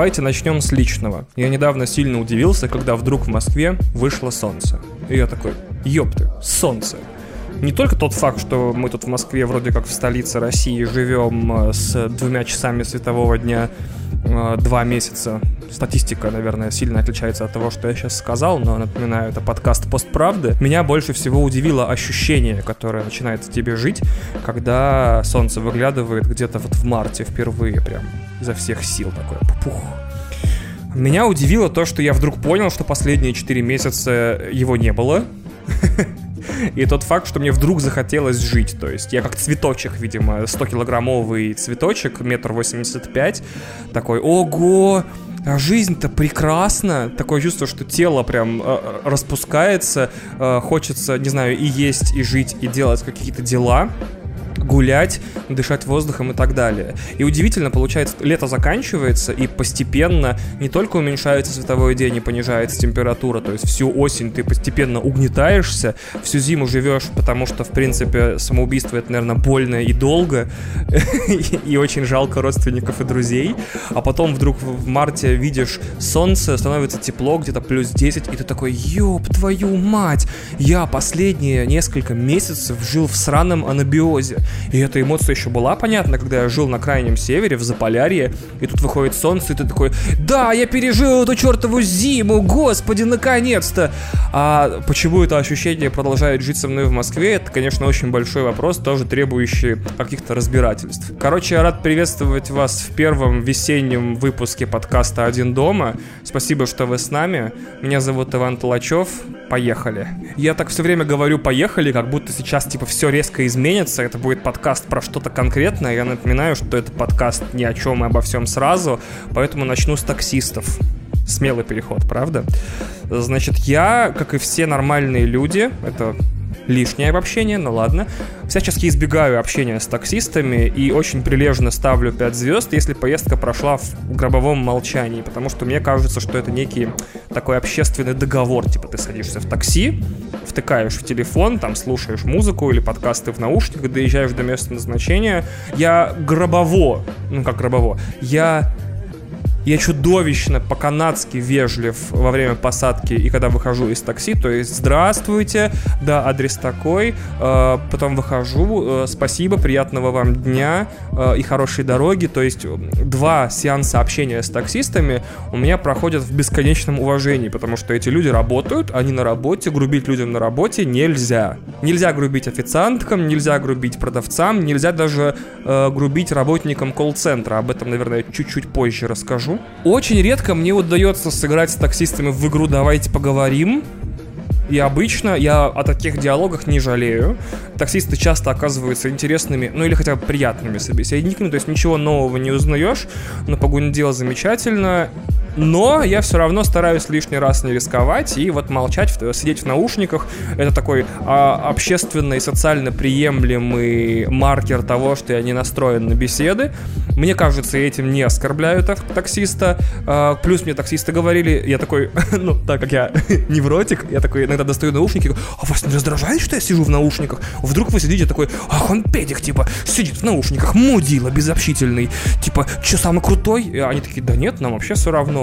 Давайте начнем с личного. Я недавно сильно удивился, когда вдруг в Москве вышло солнце. И я такой, ёпты, солнце. Не только тот факт, что мы тут в Москве вроде как в столице России живем э, с двумя часами светового дня э, два месяца. Статистика, наверное, сильно отличается от того, что я сейчас сказал, но напоминаю, это подкаст «Постправды». Меня больше всего удивило ощущение, которое начинает в тебе жить, когда солнце выглядывает где-то вот в марте впервые прям изо всех сил такое. Пух. Меня удивило то, что я вдруг понял, что последние 4 месяца его не было. И тот факт, что мне вдруг захотелось жить. То есть я как цветочек, видимо, 100-килограммовый цветочек, метр восемьдесят пять, такой, ого, а жизнь-то прекрасна. Такое чувство, что тело прям э, распускается, э, хочется, не знаю, и есть, и жить, и делать какие-то дела гулять, дышать воздухом и так далее. И удивительно, получается, лето заканчивается, и постепенно не только уменьшается световой день и понижается температура, то есть всю осень ты постепенно угнетаешься, всю зиму живешь, потому что, в принципе, самоубийство это, наверное, больно и долго, и очень жалко родственников и друзей, а потом вдруг в марте видишь солнце, становится тепло, где-то плюс 10, и ты такой, ёб твою мать, я последние несколько месяцев жил в сраном анабиозе. И эта эмоция еще была понятна, когда я жил на крайнем севере, в Заполярье, и тут выходит солнце, и ты такой, да, я пережил эту чертову зиму, господи, наконец-то! А почему это ощущение продолжает жить со мной в Москве, это, конечно, очень большой вопрос, тоже требующий каких-то разбирательств. Короче, я рад приветствовать вас в первом весеннем выпуске подкаста «Один дома». Спасибо, что вы с нами. Меня зовут Иван Толачев. Поехали. Я так все время говорю «поехали», как будто сейчас, типа, все резко изменится, это будет подкаст про что-то конкретное. Я напоминаю, что это подкаст ни о чем и обо всем сразу, поэтому начну с таксистов. Смелый переход, правда? Значит, я, как и все нормальные люди, это лишнее общение, ну ладно. Всячески избегаю общения с таксистами и очень прилежно ставлю 5 звезд, если поездка прошла в гробовом молчании, потому что мне кажется, что это некий такой общественный договор, типа ты садишься в такси, втыкаешь в телефон, там слушаешь музыку или подкасты в наушниках, доезжаешь до места назначения. Я гробово, ну как гробово, я я чудовищно по-канадски вежлив во время посадки и когда выхожу из такси, то есть здравствуйте, да, адрес такой, э, потом выхожу, э, спасибо, приятного вам дня э, и хорошей дороги, то есть два сеанса общения с таксистами у меня проходят в бесконечном уважении, потому что эти люди работают, они на работе, грубить людям на работе нельзя. Нельзя грубить официанткам, нельзя грубить продавцам, нельзя даже э, грубить работникам колл-центра, об этом, наверное, чуть-чуть позже расскажу скажу. Очень редко мне удается сыграть с таксистами в игру «Давайте поговорим». И обычно я о таких диалогах не жалею. Таксисты часто оказываются интересными, ну или хотя бы приятными собеседниками, то есть ничего нового не узнаешь, но погоня дела замечательно. Но я все равно стараюсь лишний раз не рисковать и вот молчать, сидеть в наушниках. Это такой а, общественно и социально приемлемый маркер того, что я не настроен на беседы. Мне кажется, я этим не оскорбляю так, таксиста. А, плюс мне таксисты говорили, я такой, ну, так как я невротик, я такой иногда достаю наушники, а вас не раздражает, что я сижу в наушниках? Вдруг вы сидите такой, ах, он педик, типа, сидит в наушниках, мудила, безобщительный, типа, что самый крутой? И они такие, да нет, нам вообще все равно,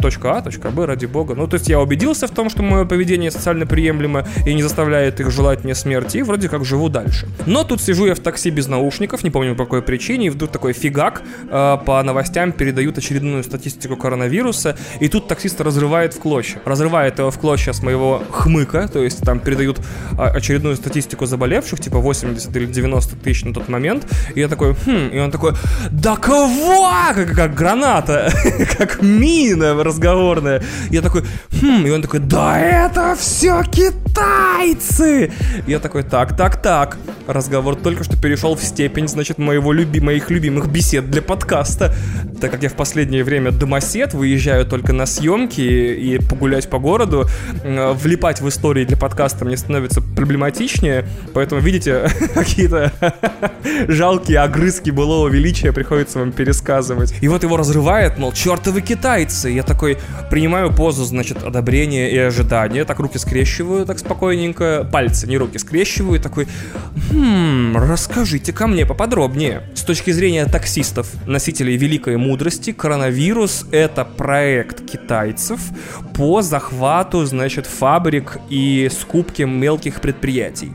точка А, точка Б, ради бога. Ну, то есть я убедился в том, что мое поведение социально приемлемо и не заставляет их желать мне смерти, и вроде как живу дальше. Но тут сижу я в такси без наушников, не помню по какой причине, и вдруг такой фигак э, по новостям передают очередную статистику коронавируса, и тут таксист разрывает в клочья. Разрывает его в клочья с моего хмыка, то есть там передают а, очередную статистику заболевших, типа 80 или 90 тысяч на тот момент, и я такой, хм, и он такой, да кого? Как, как граната, как мина разговорная. Я такой, хм, и он такой, да это все китайцы! Я такой, так, так, так. Разговор только что перешел в степень, значит, моего люби, моих любимых бесед для подкаста. Так как я в последнее время домосед, выезжаю только на съемки и погулять по городу, влипать в истории для подкаста мне становится проблематичнее, поэтому, видите, какие-то жалкие огрызки былого величия приходится вам пересказывать. И вот его разрывает, мол, чертовы китайцы. Я такой принимаю позу, значит, одобрения и ожидания, так руки скрещиваю, так спокойненько, пальцы, не руки, скрещиваю, такой, Хм, расскажите ко мне поподробнее. С точки зрения таксистов, носителей великой мудрости, коронавирус — это проект китайцев по захвату, значит, фабрик и скупке мелких предприятий.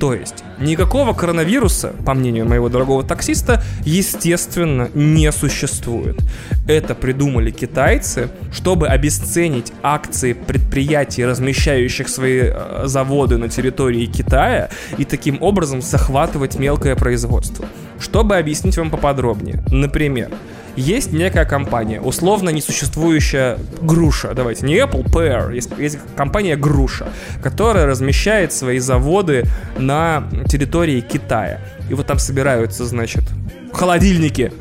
То есть никакого коронавируса, по мнению моего дорогого таксиста, естественно, не существует. Это придумали китайцы, чтобы обесценить акции предприятий, размещающих свои э, заводы на территории Китая, и таким образом захватывать мелкое производство. Чтобы объяснить вам поподробнее, например, есть некая компания, условно несуществующая груша, давайте, не Apple, Pear, есть, есть компания груша, которая размещает свои заводы на территории Китая. И вот там собираются, значит, холодильнике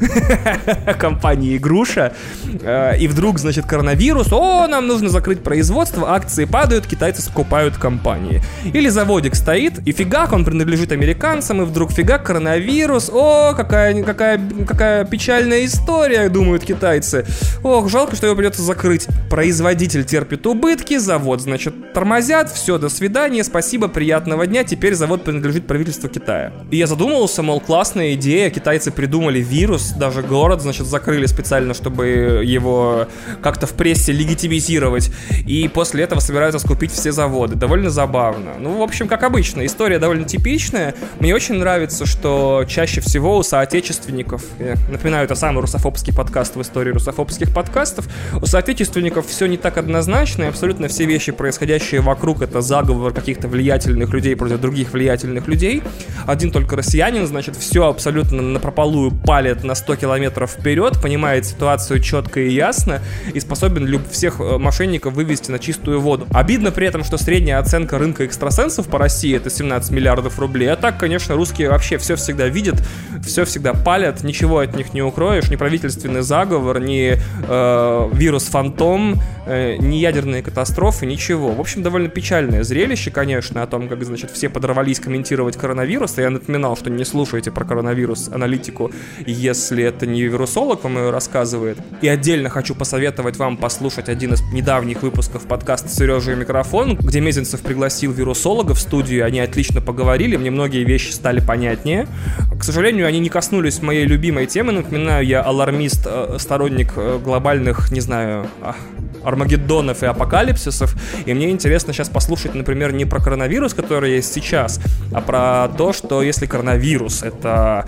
компании Груша. Э, и вдруг, значит, коронавирус. О, нам нужно закрыть производство, акции падают, китайцы скупают компании. Или заводик стоит, и фигак, он принадлежит американцам, и вдруг фигак, коронавирус. О, какая, какая, какая печальная история, думают китайцы. Ох, жалко, что его придется закрыть. Производитель терпит убытки, завод, значит, тормозят, все, до свидания, спасибо, приятного дня, теперь завод принадлежит правительству Китая. И я задумался, мол, классная идея, китайцы придумали вирус, даже город, значит, закрыли специально, чтобы его как-то в прессе легитимизировать. И после этого собираются скупить все заводы. Довольно забавно. Ну, в общем, как обычно, история довольно типичная. Мне очень нравится, что чаще всего у соотечественников, я напоминаю, это самый русофобский подкаст в истории русофобских подкастов, у соотечественников все не так однозначно, и абсолютно все вещи, происходящие вокруг, это заговор каких-то влиятельных людей против других влиятельных людей. Один только россиянин, значит, все абсолютно на малую палит на 100 километров вперед, понимает ситуацию четко и ясно и способен люб- всех э, мошенников вывести на чистую воду. Обидно при этом, что средняя оценка рынка экстрасенсов по России это 17 миллиардов рублей. А так, конечно, русские вообще все всегда видят, все всегда палят, ничего от них не укроешь, ни правительственный заговор, ни э, вирус-фантом, э, ни ядерные катастрофы, ничего. В общем, довольно печальное зрелище, конечно, о том, как, значит, все подорвались комментировать коронавирус. Я напоминал, что не слушайте про коронавирус аналитику если это не вирусолог вам ее рассказывает. И отдельно хочу посоветовать вам послушать один из недавних выпусков подкаста «Сережа и микрофон», где Мезенцев пригласил вирусолога в студию, они отлично поговорили, мне многие вещи стали понятнее. К сожалению, они не коснулись моей любимой темы, напоминаю, я алармист, э, сторонник э, глобальных, не знаю, а, Армагеддонов и апокалипсисов. И мне интересно сейчас послушать, например, не про коронавирус, который есть сейчас, а про то, что если коронавирус это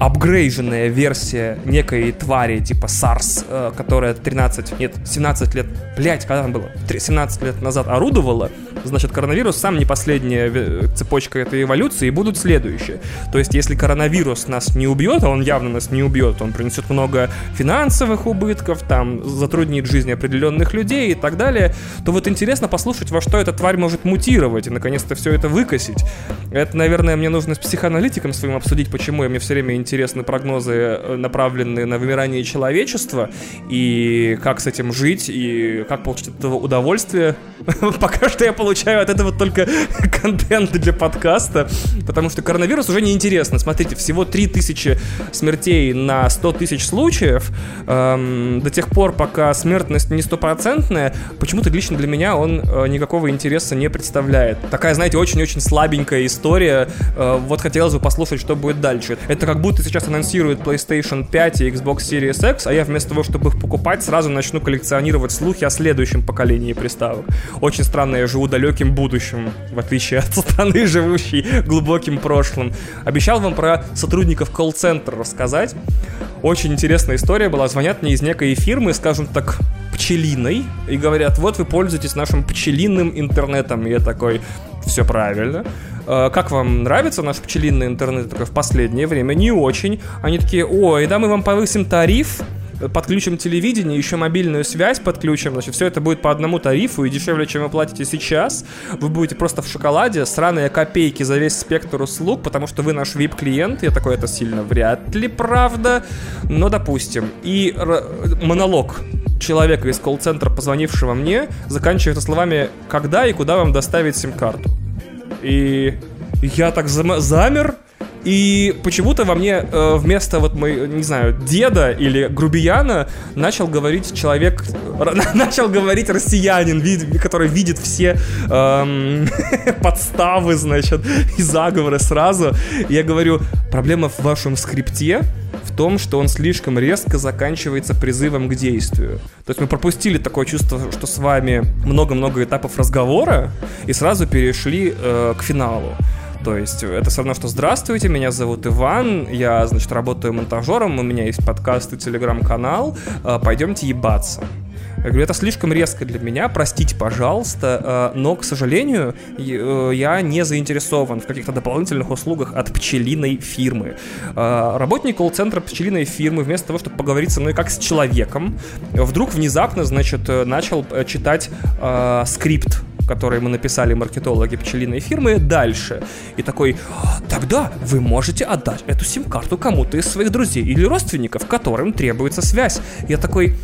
апгрейженная версия некой твари типа SARS, э, которая 13, нет, 17 лет, блять, когда там было? 17 лет назад орудовала, значит, коронавирус сам не последняя э, цепочка этой эволюции, и будут следующие. То есть, если коронавирус нас не убьет, а он явно нас не убьет, он принесет много финансовых убытков, там, затруднит жизнь определенных людей и так далее, то вот интересно послушать, во что эта тварь может мутировать, и наконец-то все это выкосить. Это, наверное, мне нужно с психоаналитиком своим обсудить, почему я мне все время интересны прогнозы, э, направленные на вымирание человечества, и как с этим жить, и как получить от этого удовольствие. Пока что я получаю от этого только контент для подкаста, потому что коронавирус уже не интересно. Смотрите, всего 3000 смертей на 100 тысяч случаев. Эм, до тех пор, пока смертность не стопроцентная, почему-то лично для меня он э, никакого интереса не представляет. Такая, знаете, очень-очень слабенькая история. Э, вот хотелось бы послушать, что будет дальше. Это как будто сейчас анонсируют PlayStation 5 и Xbox Series X, а я вместо того, чтобы их покупать, сразу начну коллекционировать слухи о следующем поколении приставок. Очень странно, я живу далеким будущим, в отличие от страны, живущей глубоким прошлым. Обещал вам про сотрудников колл-центра рассказать. Очень интересная история была. Звонят мне из некой фирмы, скажем так, пчелиной, и говорят, вот вы пользуетесь нашим пчелиным интернетом. И я такой, все правильно. «Э, как вам нравится наш пчелиный интернет? Такой, в последнее время не очень. Они такие, ой, да мы вам повысим тариф, подключим телевидение, еще мобильную связь подключим, значит, все это будет по одному тарифу и дешевле, чем вы платите сейчас. Вы будете просто в шоколаде, сраные копейки за весь спектр услуг, потому что вы наш VIP-клиент. Я такой, это сильно вряд ли правда, но допустим. И монолог человека из колл-центра, позвонившего мне, заканчивается словами «Когда и куда вам доставить сим-карту?» И я так зам- замер, и почему-то во мне э, вместо вот мой, не знаю, деда или грубияна начал говорить человек начал говорить россиянин, который видит все эм, подставы, значит, и заговоры сразу. Я говорю, проблема в вашем скрипте в том, что он слишком резко заканчивается призывом к действию. То есть мы пропустили такое чувство, что с вами много-много этапов разговора и сразу перешли э, к финалу. То есть это все равно, что «Здравствуйте, меня зовут Иван, я, значит, работаю монтажером, у меня есть подкаст и телеграм-канал, э, пойдемте ебаться». Я говорю, это слишком резко для меня, простите, пожалуйста, э, но, к сожалению, э, я не заинтересован в каких-то дополнительных услугах от пчелиной фирмы. Э, работник колл-центра пчелиной фирмы, вместо того, чтобы поговорить со мной как с человеком, вдруг внезапно, значит, начал читать скрипт который мы написали маркетологи пчелиной фирмы, дальше. И такой, тогда вы можете отдать эту сим-карту кому-то из своих друзей или родственников, которым требуется связь. Я такой,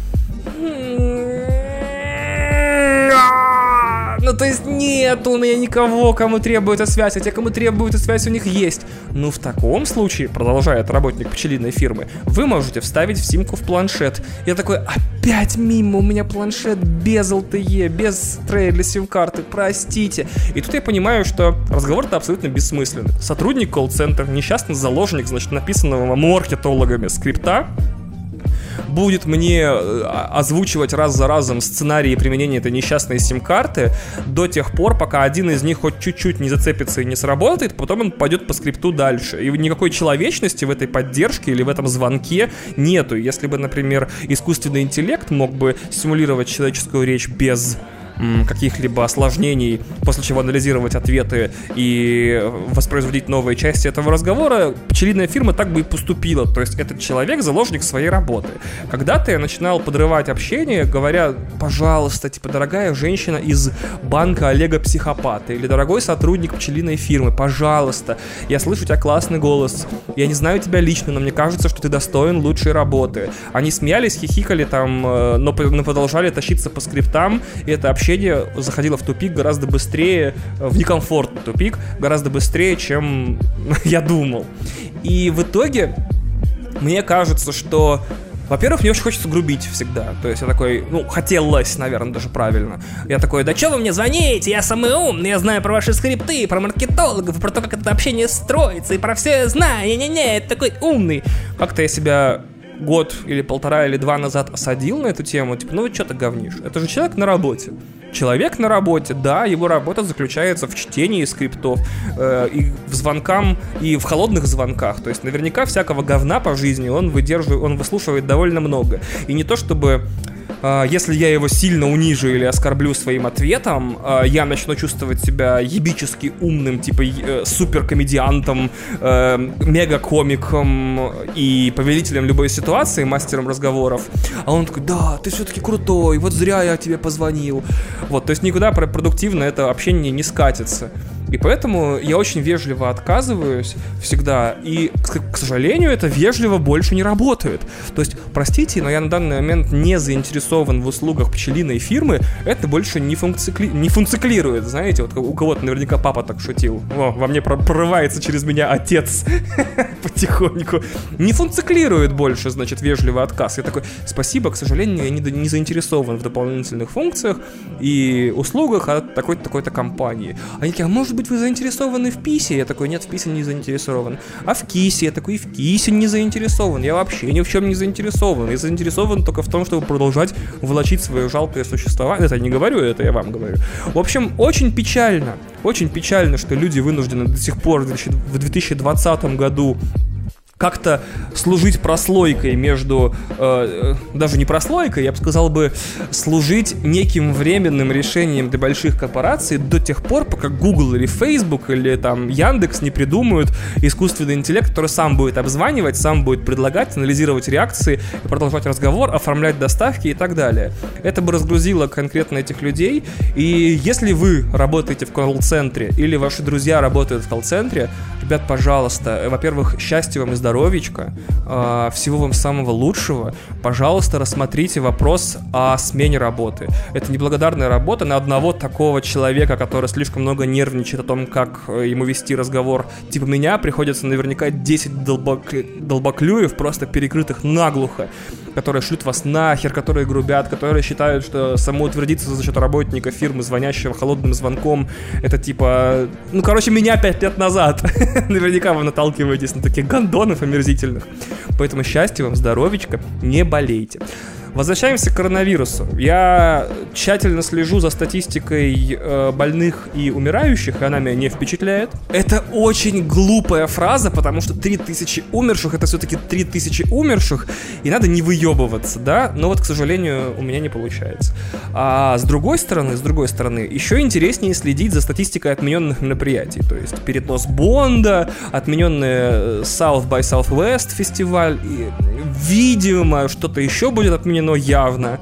Ну, то есть нет у меня никого, кому требуется связь, а те, кому требуется связь, у них есть. Ну, в таком случае, продолжает работник пчелиной фирмы, вы можете вставить в симку в планшет. Я такой, опять мимо, у меня планшет без LTE, без трея для сим-карты, простите. И тут я понимаю, что разговор-то абсолютно бессмысленный. Сотрудник колл-центра, несчастный заложник, значит, написанного маркетологами скрипта, будет мне э, озвучивать раз за разом сценарии применения этой несчастной сим-карты до тех пор, пока один из них хоть чуть-чуть не зацепится и не сработает, потом он пойдет по скрипту дальше. И никакой человечности в этой поддержке или в этом звонке нету. Если бы, например, искусственный интеллект мог бы симулировать человеческую речь без каких-либо осложнений, после чего анализировать ответы и воспроизводить новые части этого разговора, пчелиная фирма так бы и поступила. То есть этот человек заложник своей работы. Когда-то я начинал подрывать общение, говоря, пожалуйста, типа, дорогая женщина из банка Олега Психопата или дорогой сотрудник пчелиной фирмы, пожалуйста, я слышу у тебя классный голос, я не знаю тебя лично, но мне кажется, что ты достоин лучшей работы. Они смеялись, хихикали там, э, но, продолжали тащиться по скриптам, и это общение общение заходило в тупик гораздо быстрее, э, в некомфортный тупик, гораздо быстрее, чем я думал. И в итоге мне кажется, что во-первых, мне очень хочется грубить всегда. То есть я такой, ну, хотелось, наверное, даже правильно. Я такой, да что вы мне звоните? Я самый умный, я знаю про ваши скрипты, про маркетологов, про то, как это общение строится, и про все я знаю. Не-не-не, это такой умный. Как-то я себя год или полтора или два назад осадил на эту тему, типа, ну вы что ты говнишь? Это же человек на работе. Человек на работе, да, его работа заключается в чтении скриптов, э, и в звонкам, и в холодных звонках. То есть наверняка всякого говна по жизни он выдерживает, он выслушивает довольно много. И не то чтобы если я его сильно унижу или оскорблю своим ответом, а, я начну чувствовать себя ебически умным, типа э, суперкомедиантом, э, мега-комиком и повелителем любой ситуации, мастером разговоров. А он такой, да, ты все-таки крутой, вот зря я тебе позвонил. Вот, то есть никуда продуктивно это общение не скатится. И поэтому я очень вежливо отказываюсь всегда. И, к сожалению, это вежливо больше не работает. То есть, простите, но я на данный момент не заинтересован в услугах пчелиной фирмы. Это больше не, функцикли... не функциклирует. Знаете, вот у кого-то наверняка папа так шутил. О, во мне прорывается через меня отец потихоньку. Не функциклирует больше, значит, вежливый отказ. Я такой, спасибо, к сожалению, я не, не заинтересован в дополнительных функциях и услугах от такой-то такой-то компании. Они такие, а может быть, быть, вы заинтересованы в писе? Я такой, нет, в писе не заинтересован. А в кисе? Я такой, в кисе не заинтересован. Я вообще ни в чем не заинтересован. Я заинтересован только в том, чтобы продолжать волочить свое жалкое существование. Это я не говорю, это я вам говорю. В общем, очень печально. Очень печально, что люди вынуждены до сих пор в 2020 году как-то служить прослойкой между, э, даже не прослойкой, я бы сказал бы, служить неким временным решением для больших корпораций до тех пор, пока Google или Facebook или там Яндекс не придумают искусственный интеллект, который сам будет обзванивать, сам будет предлагать, анализировать реакции, продолжать разговор, оформлять доставки и так далее. Это бы разгрузило конкретно этих людей, и если вы работаете в колл-центре или ваши друзья работают в колл-центре, ребят, пожалуйста, во-первых, счастья вам и здоровечка, а, всего вам самого лучшего. Пожалуйста, рассмотрите вопрос о смене работы. Это неблагодарная работа на одного такого человека, который слишком много нервничает о том, как э, ему вести разговор. Типа меня приходится наверняка 10 долбок... долбоклюев, просто перекрытых наглухо. Которые шлют вас нахер, которые грубят, которые считают, что самоутвердиться за счет работника фирмы, звонящего холодным звонком, это типа... Ну, короче, меня пять лет назад. Наверняка вы наталкиваетесь на таких гондонов омерзительных. Поэтому счастья вам, здоровечка, не болейте. Возвращаемся к коронавирусу. Я тщательно слежу за статистикой э, больных и умирающих, и она меня не впечатляет. Это очень глупая фраза, потому что 3000 умерших это все-таки 3000 умерших, и надо не выебываться, да? Но вот, к сожалению, у меня не получается. А с другой стороны, с другой стороны, еще интереснее следить за статистикой отмененных мероприятий. То есть перенос Бонда, отмененный South by Southwest фестиваль, и, видимо, что-то еще будет отменено но явно.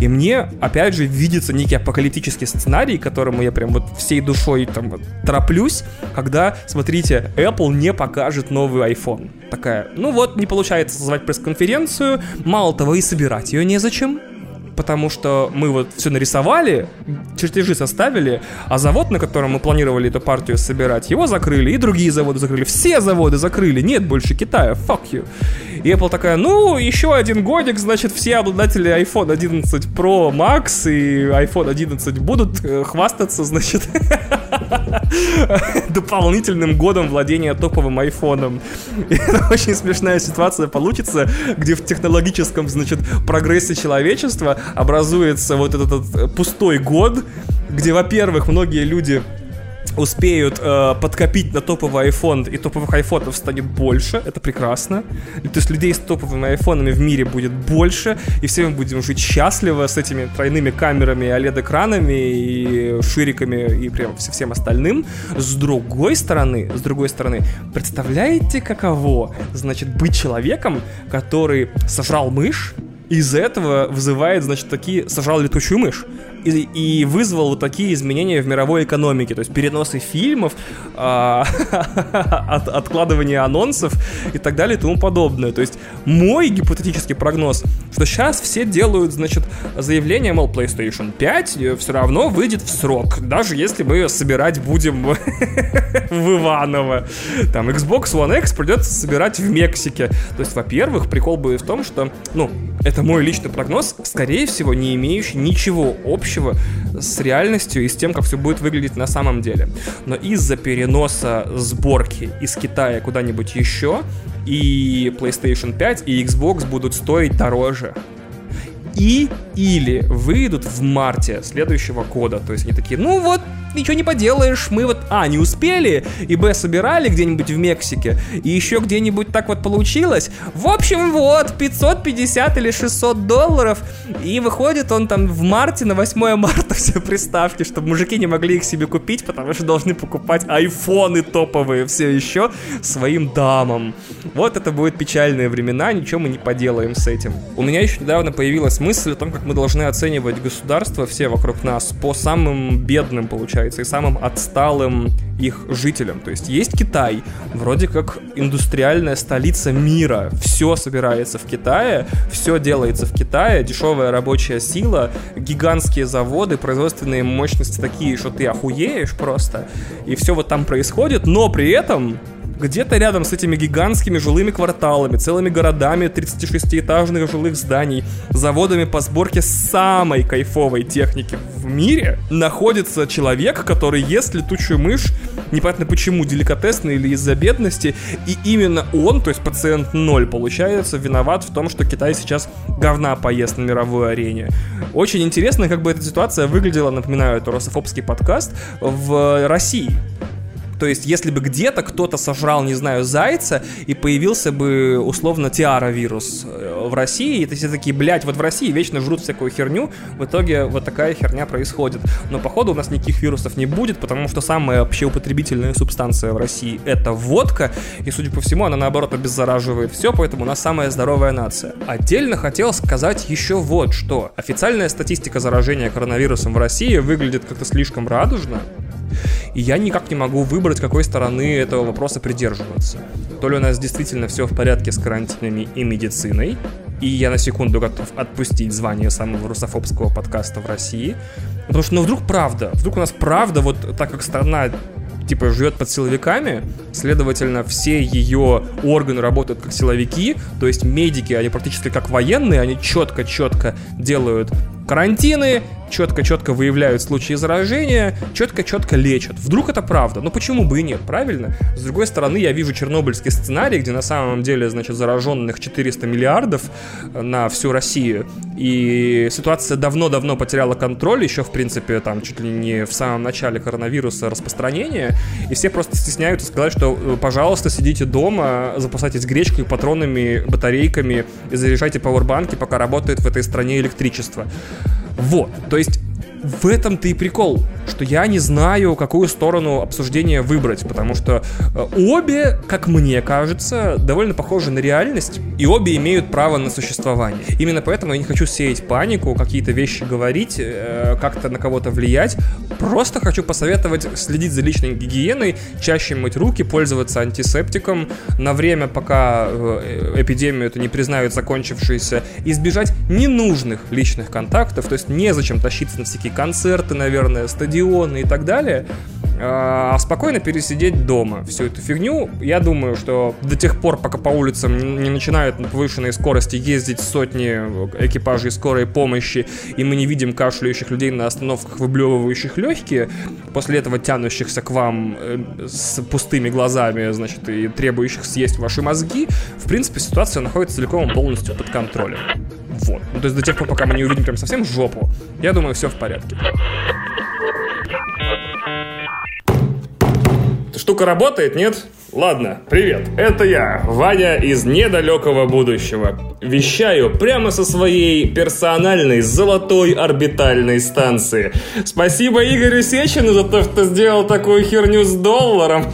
И мне, опять же, видится некий апокалиптический сценарий, которому я прям вот всей душой там вот тороплюсь, когда, смотрите, Apple не покажет новый iPhone. Такая, ну вот, не получается созвать пресс-конференцию, мало того, и собирать ее незачем потому что мы вот все нарисовали, чертежи составили, а завод, на котором мы планировали эту партию собирать, его закрыли, и другие заводы закрыли, все заводы закрыли, нет больше Китая, fuck you. И Apple такая, ну, еще один годик, значит, все обладатели iPhone 11 Pro Max и iPhone 11 будут э, хвастаться, значит, дополнительным годом владения топовым айфоном. Это очень смешная ситуация получится, где в технологическом, значит, прогрессе человечества образуется вот этот, этот пустой год, где, во-первых, многие люди успеют э, подкопить на топовый iPhone, и топовых айфонов станет больше, это прекрасно. То есть людей с топовыми айфонами в мире будет больше, и все мы будем жить счастливо с этими тройными камерами, OLED-экранами и шириками и прям всем остальным. С другой стороны, с другой стороны, представляете, каково, значит, быть человеком, который сожрал мышь, из этого вызывает, значит, такие, сажал летучую мышь. И, и вызвал вот такие изменения в мировой экономике, то есть переносы фильмов, а, от, откладывание анонсов и так далее и тому подобное. То есть мой гипотетический прогноз, что сейчас все делают, значит, заявление, мол, PlayStation 5 все равно выйдет в срок, даже если мы ее собирать будем в Иваново. Там Xbox One X придется собирать в Мексике. То есть, во-первых, прикол будет в том, что, ну, это мой личный прогноз, скорее всего, не имеющий ничего общего с реальностью и с тем, как все будет выглядеть на самом деле. Но из-за переноса сборки из Китая куда-нибудь еще, и PlayStation 5, и Xbox будут стоить дороже и или выйдут в марте следующего года. То есть они такие, ну вот, ничего не поделаешь, мы вот, а, не успели, и, б, собирали где-нибудь в Мексике, и еще где-нибудь так вот получилось. В общем, вот, 550 или 600 долларов, и выходит он там в марте, на 8 марта все приставки, чтобы мужики не могли их себе купить, потому что должны покупать айфоны топовые все еще своим дамам. Вот это будет печальные времена, ничего мы не поделаем с этим. У меня еще недавно появилась мысль о том, как мы должны оценивать государство все вокруг нас по самым бедным, получается, и самым отсталым их жителям. То есть есть Китай, вроде как индустриальная столица мира. Все собирается в Китае, все делается в Китае, дешевая рабочая сила, гигантские заводы, производственные мощности такие, что ты охуеешь просто. И все вот там происходит, но при этом где-то рядом с этими гигантскими жилыми кварталами, целыми городами 36-этажных жилых зданий, заводами по сборке самой кайфовой техники в мире, находится человек, который ест летучую мышь, непонятно почему, деликатесно или из-за бедности, и именно он, то есть пациент 0, получается, виноват в том, что Китай сейчас говна поест на мировой арене. Очень интересно, как бы эта ситуация выглядела, напоминаю, это русофобский подкаст, в России. То есть, если бы где-то кто-то сожрал, не знаю, зайца, и появился бы, условно, тиара-вирус э, в России, и все такие, блядь, вот в России вечно жрут всякую херню, в итоге вот такая херня происходит. Но, походу, у нас никаких вирусов не будет, потому что самая общеупотребительная субстанция в России — это водка, и, судя по всему, она, наоборот, обеззараживает все, поэтому у нас самая здоровая нация. Отдельно хотел сказать еще вот что. Официальная статистика заражения коронавирусом в России выглядит как-то слишком радужно, и я никак не могу выбрать, какой стороны этого вопроса придерживаться. То ли у нас действительно все в порядке с карантинами и медициной, и я на секунду готов отпустить звание самого русофобского подкаста в России. Потому что, ну, вдруг правда, вдруг у нас правда, вот так как страна типа, живет под силовиками, следовательно, все ее органы работают как силовики, то есть медики, они практически как военные, они четко-четко делают карантины, четко-четко выявляют случаи заражения, четко-четко лечат. Вдруг это правда? Ну почему бы и нет, правильно? С другой стороны, я вижу чернобыльский сценарий, где на самом деле, значит, зараженных 400 миллиардов на всю Россию, и ситуация давно-давно потеряла контроль, еще, в принципе, там, чуть ли не в самом начале коронавируса распространения, и все просто стесняются сказать, что, э, пожалуйста, сидите дома, запасайтесь гречкой, патронами, батарейками и заряжайте пауэрбанки, пока работает в этой стране электричество. Вот, то есть в этом-то и прикол, что я не знаю, какую сторону обсуждения выбрать, потому что э, обе, как мне кажется, довольно похожи на реальность, и обе имеют право на существование. Именно поэтому я не хочу сеять панику, какие-то вещи говорить, э, как-то на кого-то влиять. Просто хочу посоветовать следить за личной гигиеной, чаще мыть руки, пользоваться антисептиком на время, пока э, эпидемию это не признают закончившейся, избежать ненужных личных контактов, то есть незачем тащиться на всякие концерты, наверное, стадионы и так далее, а спокойно пересидеть дома всю эту фигню. Я думаю, что до тех пор, пока по улицам не начинают на повышенной скорости ездить сотни экипажей скорой помощи, и мы не видим кашляющих людей на остановках, выблевывающих легкие, после этого тянущихся к вам э, с пустыми глазами, значит, и требующих съесть ваши мозги, в принципе, ситуация находится целиком полностью под контролем. Вот. Ну, то есть до тех пор, пока мы не увидим прям совсем жопу, я думаю, все в порядке. Штука работает, нет? Ладно, привет, это я, Ваня из недалекого будущего. Вещаю прямо со своей персональной золотой орбитальной станции. Спасибо Игорю Сечину за то, что сделал такую херню с долларом.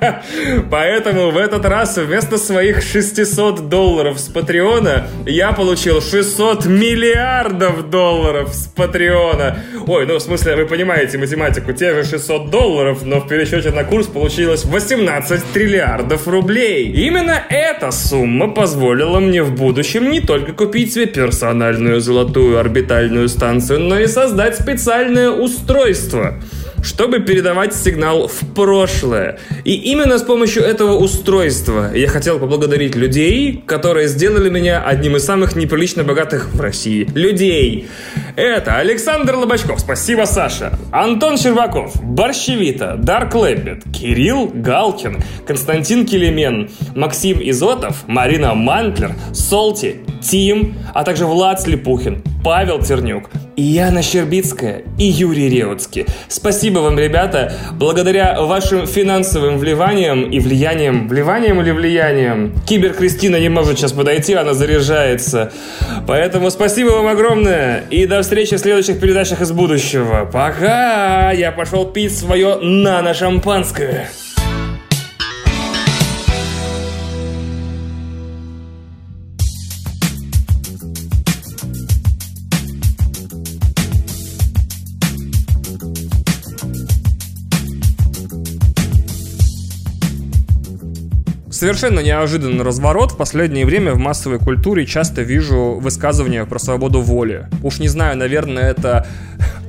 Поэтому в этот раз вместо своих 600 долларов с Патреона я получил 600 миллиардов долларов с Патреона. Ой, ну в смысле, вы понимаете математику, те же 600 долларов, но в пересчете на курс получилось 18 триллиардов рублей. Именно эта сумма позволила мне в будущем не только купить себе персональную золотую орбитальную станцию, но и создать специальное устройство – чтобы передавать сигнал в прошлое. И именно с помощью этого устройства я хотел поблагодарить людей, которые сделали меня одним из самых неприлично богатых в России. Людей. Это Александр Лобачков, спасибо, Саша. Антон Щербаков, Борщевита, Дарк Лэббит, Кирилл Галкин, Константин Келемен, Максим Изотов, Марина Мантлер, Солти, Тим, а также Влад Слепухин, Павел Тернюк, Яна Щербицкая и Юрий Реутский. Спасибо вам, ребята. Благодаря вашим финансовым вливаниям и влияниям, вливанием или влиянием, Кибер Кристина не может сейчас подойти, она заряжается. Поэтому спасибо вам огромное и до встречи в следующих передачах из будущего. Пока! Я пошел пить свое нано-шампанское. Совершенно неожиданный разворот. В последнее время в массовой культуре часто вижу высказывания про свободу воли. Уж не знаю, наверное, это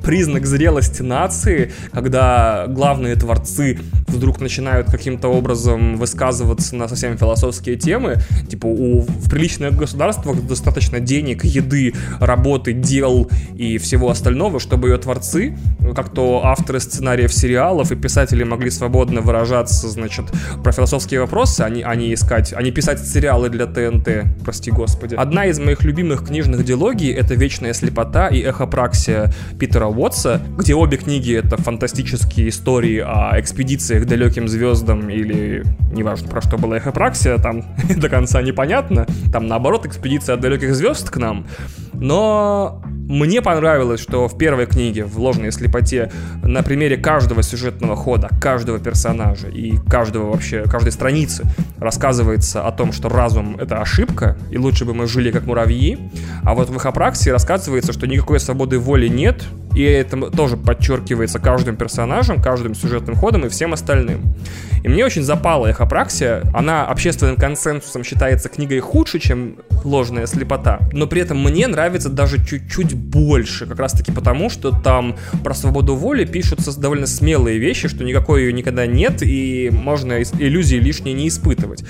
признак зрелости нации, когда главные творцы вдруг начинают каким-то образом высказываться на совсем философские темы. Типа у, в приличных государствах достаточно денег, еды, работы, дел и всего остального, чтобы ее творцы, как то авторы сценариев сериалов и писатели могли свободно выражаться, значит, про философские вопросы, они, они искать, они писать сериалы для ТНТ, прости господи. Одна из моих любимых книжных диалогий — это «Вечная слепота» и «Эхопраксия» Питера Уотса, где обе книги — это фантастические истории о экспедициях к далеким звездам или неважно про что была эхопраксия, там до конца непонятно. Там наоборот экспедиция от далеких звезд к нам. Но мне понравилось, что в первой книге, в «Ложной слепоте», на примере каждого сюжетного хода, каждого персонажа и каждого вообще, каждой страницы рассказывается о том, что разум — это ошибка, и лучше бы мы жили как муравьи. А вот в эхопраксии рассказывается, что никакой свободы воли нет, И это тоже подчеркивается каждым персонажем, каждым сюжетным ходом и всем остальным. И мне очень запала эхопраксия. Она общественным консенсусом считается книгой худше, чем ложная слепота. Но при этом мне нравится даже чуть-чуть больше. Как раз таки потому, что там про свободу воли пишутся довольно смелые вещи, что никакой ее никогда нет, и можно иллюзии лишние не испытывать.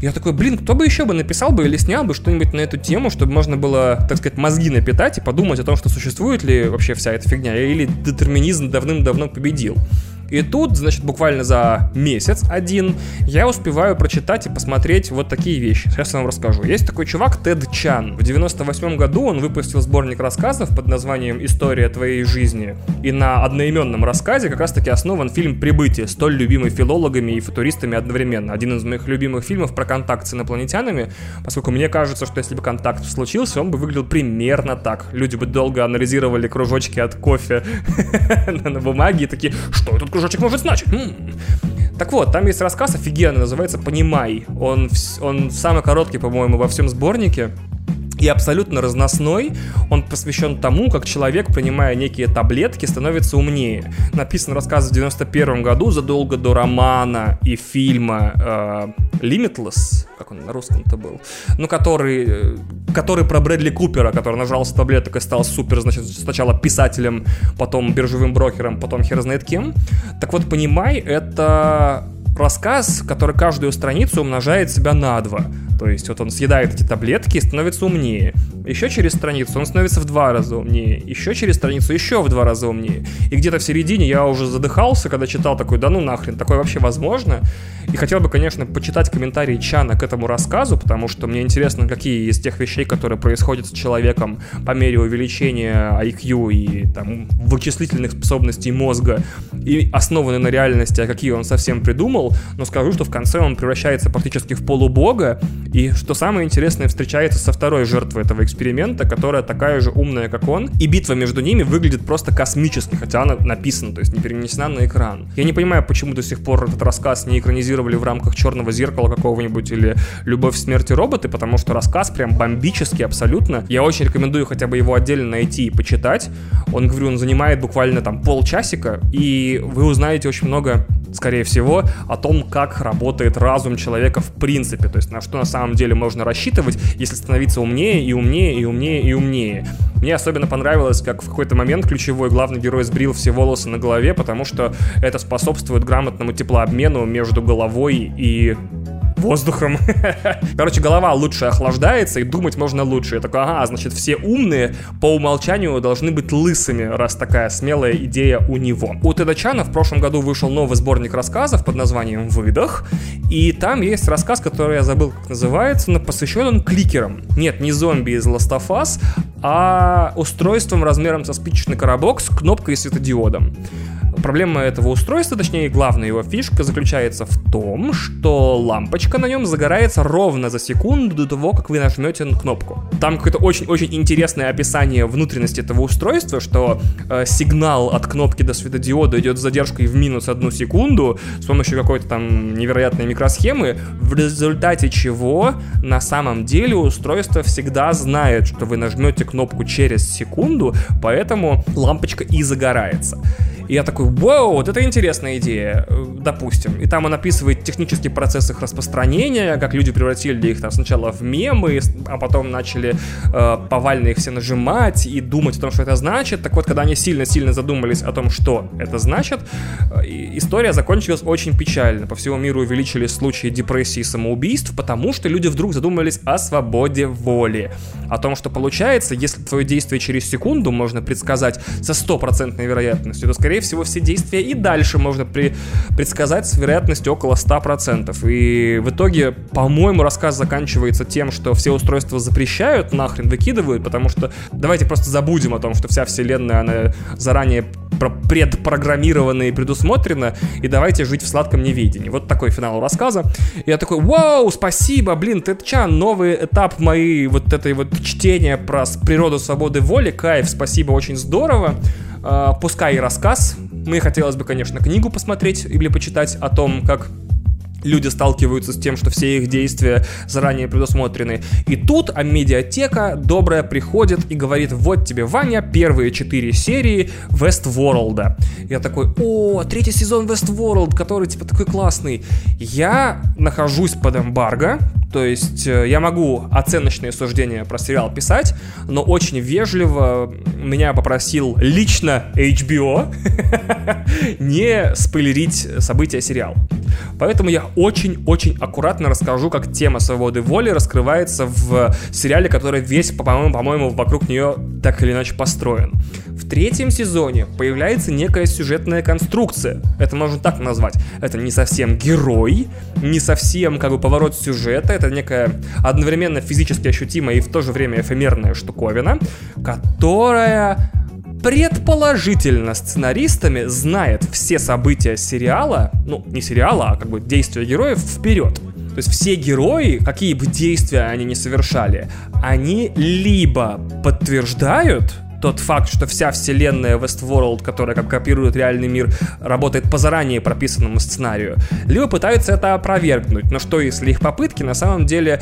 Я такой, блин, кто бы еще бы написал бы или снял бы что-нибудь на эту тему, чтобы можно было, так сказать, мозги напитать и подумать о том, что существует ли вообще вся эта фигня, или детерминизм давным-давно победил. И тут, значит, буквально за месяц один я успеваю прочитать и посмотреть вот такие вещи. Сейчас я вам расскажу. Есть такой чувак Тед Чан. В 98 году он выпустил сборник рассказов под названием «История твоей жизни». И на одноименном рассказе как раз-таки основан фильм «Прибытие», столь любимый филологами и футуристами одновременно. Один из моих любимых фильмов про контакт с инопланетянами, поскольку мне кажется, что если бы контакт случился, он бы выглядел примерно так. Люди бы долго анализировали кружочки от кофе на бумаге и такие, что этот кружочек может значить? Так вот, там есть рассказ офигенный, называется «Понимай». Он, он самый короткий, по-моему, во всем сборнике и абсолютно разносной. Он посвящен тому, как человек, принимая некие таблетки, становится умнее. Написан рассказ в 91 году, задолго до романа и фильма э, Limitless, как он на русском-то был, ну, который, э, который про Брэдли Купера, который нажрался таблеток и стал супер, значит, сначала писателем, потом биржевым брокером, потом хер знает кем. Так вот, понимай, это рассказ, который каждую страницу умножает себя на два. То есть вот он съедает эти таблетки и становится умнее. Еще через страницу он становится в два раза умнее. Еще через страницу еще в два раза умнее. И где-то в середине я уже задыхался, когда читал такой, да ну нахрен, такое вообще возможно? И хотел бы, конечно, почитать комментарии Чана к этому рассказу, потому что мне интересно, какие из тех вещей, которые происходят с человеком по мере увеличения IQ и там, вычислительных способностей мозга, и основаны на реальности, а какие он совсем придумал, но скажу, что в конце он превращается практически в полубога, и что самое интересное, встречается со второй жертвой этого эксперимента, которая такая же умная, как он, и битва между ними выглядит просто космически, хотя она написана, то есть не перенесена на экран. Я не понимаю, почему до сих пор этот рассказ не экранизировали в рамках «Черного зеркала» какого-нибудь или «Любовь, смерти роботы», потому что рассказ прям бомбический абсолютно. Я очень рекомендую хотя бы его отдельно найти и почитать. Он, говорю, он занимает буквально там полчасика, и вы узнаете очень много скорее всего, о том, как работает разум человека в принципе, то есть на что на самом деле можно рассчитывать, если становиться умнее и умнее и умнее и умнее. Мне особенно понравилось, как в какой-то момент ключевой главный герой сбрил все волосы на голове, потому что это способствует грамотному теплообмену между головой и воздухом. Короче, голова лучше охлаждается, и думать можно лучше. Я такой, ага, значит, все умные по умолчанию должны быть лысыми, раз такая смелая идея у него. У Теда Чана в прошлом году вышел новый сборник рассказов под названием «Выдох», и там есть рассказ, который я забыл, как называется, но посвящен он кликерам. Нет, не зомби из Us, а устройством размером со спичечный коробок с кнопкой и светодиодом. Проблема этого устройства, точнее главная его фишка заключается в том, что лампочка на нем загорается ровно за секунду до того, как вы нажмете на кнопку. Там какое-то очень-очень интересное описание внутренности этого устройства, что э, сигнал от кнопки до светодиода идет с задержкой в минус одну секунду с помощью какой-то там невероятной микросхемы, в результате чего на самом деле устройство всегда знает, что вы нажмете кнопку через секунду, поэтому лампочка и загорается. И я такой, вау, вот это интересная идея, э, допустим. И там он описывает технический процесс их распространения, как люди превратили их там сначала в мемы, а потом начали э, повально их все нажимать и думать о том, что это значит. Так вот, когда они сильно-сильно задумались о том, что это значит, э, история закончилась очень печально. По всему миру увеличились случаи депрессии и самоубийств, потому что люди вдруг задумались о свободе воли. О том, что получается, если твое действие через секунду можно предсказать со стопроцентной вероятностью, то, скорее скорее всего, все действия и дальше можно при, предсказать с вероятностью около 100%. И в итоге, по-моему, рассказ заканчивается тем, что все устройства запрещают, нахрен выкидывают, потому что давайте просто забудем о том, что вся вселенная, она заранее предпрограммирована и предусмотрена, и давайте жить в сладком неведении. Вот такой финал рассказа. Я такой, вау, спасибо, блин, чан, новый этап моей вот этой вот чтения про природу свободы воли, кайф, спасибо, очень здорово. А, пускай и рассказ. Мне хотелось бы, конечно, книгу посмотреть или почитать о том, как люди сталкиваются с тем, что все их действия заранее предусмотрены. И тут Амедиатека добрая приходит и говорит, вот тебе, Ваня, первые четыре серии Вестворлда. Я такой, о, третий сезон Вестворлд, который типа такой классный. Я нахожусь под эмбарго, то есть э, я могу оценочные суждения про сериал писать, но очень вежливо меня попросил лично HBO не спойлерить события сериала. Поэтому я очень-очень аккуратно расскажу, как тема свободы воли раскрывается в сериале, который весь, по-моему, по-моему, вокруг нее так или иначе построен. В третьем сезоне появляется некая сюжетная конструкция. Это можно так назвать. Это не совсем герой, не совсем как бы поворот сюжета, это некая одновременно физически ощутимая и в то же время эфемерная штуковина, которая предположительно сценаристами знает все события сериала, ну, не сериала, а как бы действия героев вперед. То есть все герои, какие бы действия они ни совершали, они либо подтверждают тот факт, что вся вселенная Westworld, которая как копирует реальный мир, работает по заранее прописанному сценарию, либо пытаются это опровергнуть. Но что, если их попытки на самом деле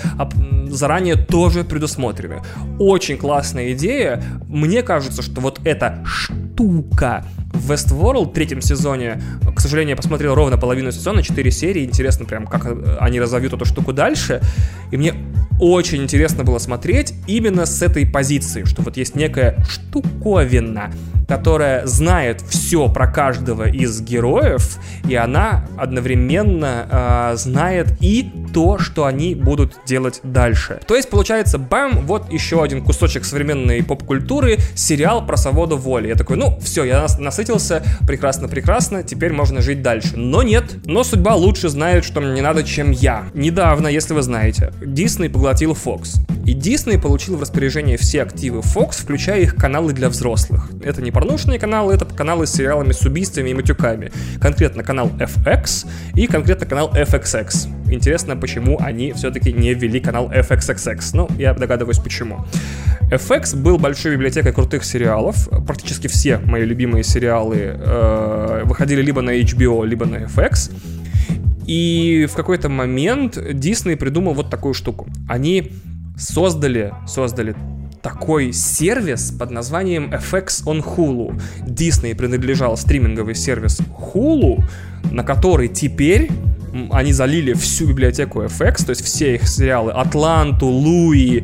заранее тоже предусмотрены? Очень классная идея. Мне кажется, что вот эта штука в Westworld третьем сезоне, к сожалению, я посмотрел ровно половину сезона, 4 серии, интересно прям, как они разовьют эту штуку дальше, и мне очень интересно было смотреть именно с этой позиции, что вот есть некая штуковина, которая знает все про каждого из героев, и она одновременно э, знает и то, что они будут делать дальше. То есть, получается, бам, вот еще один кусочек современной поп-культуры, сериал про свободу воли. Я такой, ну, все, я нас насытился, прекрасно-прекрасно, теперь можно жить дальше. Но нет, но судьба лучше знает, что мне не надо, чем я. Недавно, если вы знаете, Дисней поглотил Fox. И Дисней получил в распоряжение все активы Fox, включая их каналы для взрослых. Это не порнушные каналы, это каналы с сериалами с убийствами и матюками. Конкретно канал FX и конкретно канал FXX. Интересно, почему они все-таки не ввели канал FXXX. Ну, я догадываюсь, почему. FX был большой библиотекой крутых сериалов. Практически все мои любимые сериалы э, выходили либо на HBO, либо на FX. И в какой-то момент Дисней придумал вот такую штуку. Они создали, создали такой сервис под названием FX on Hulu. Disney принадлежал стриминговый сервис Hulu, на который теперь они залили всю библиотеку FX, то есть все их сериалы Атланту, Луи,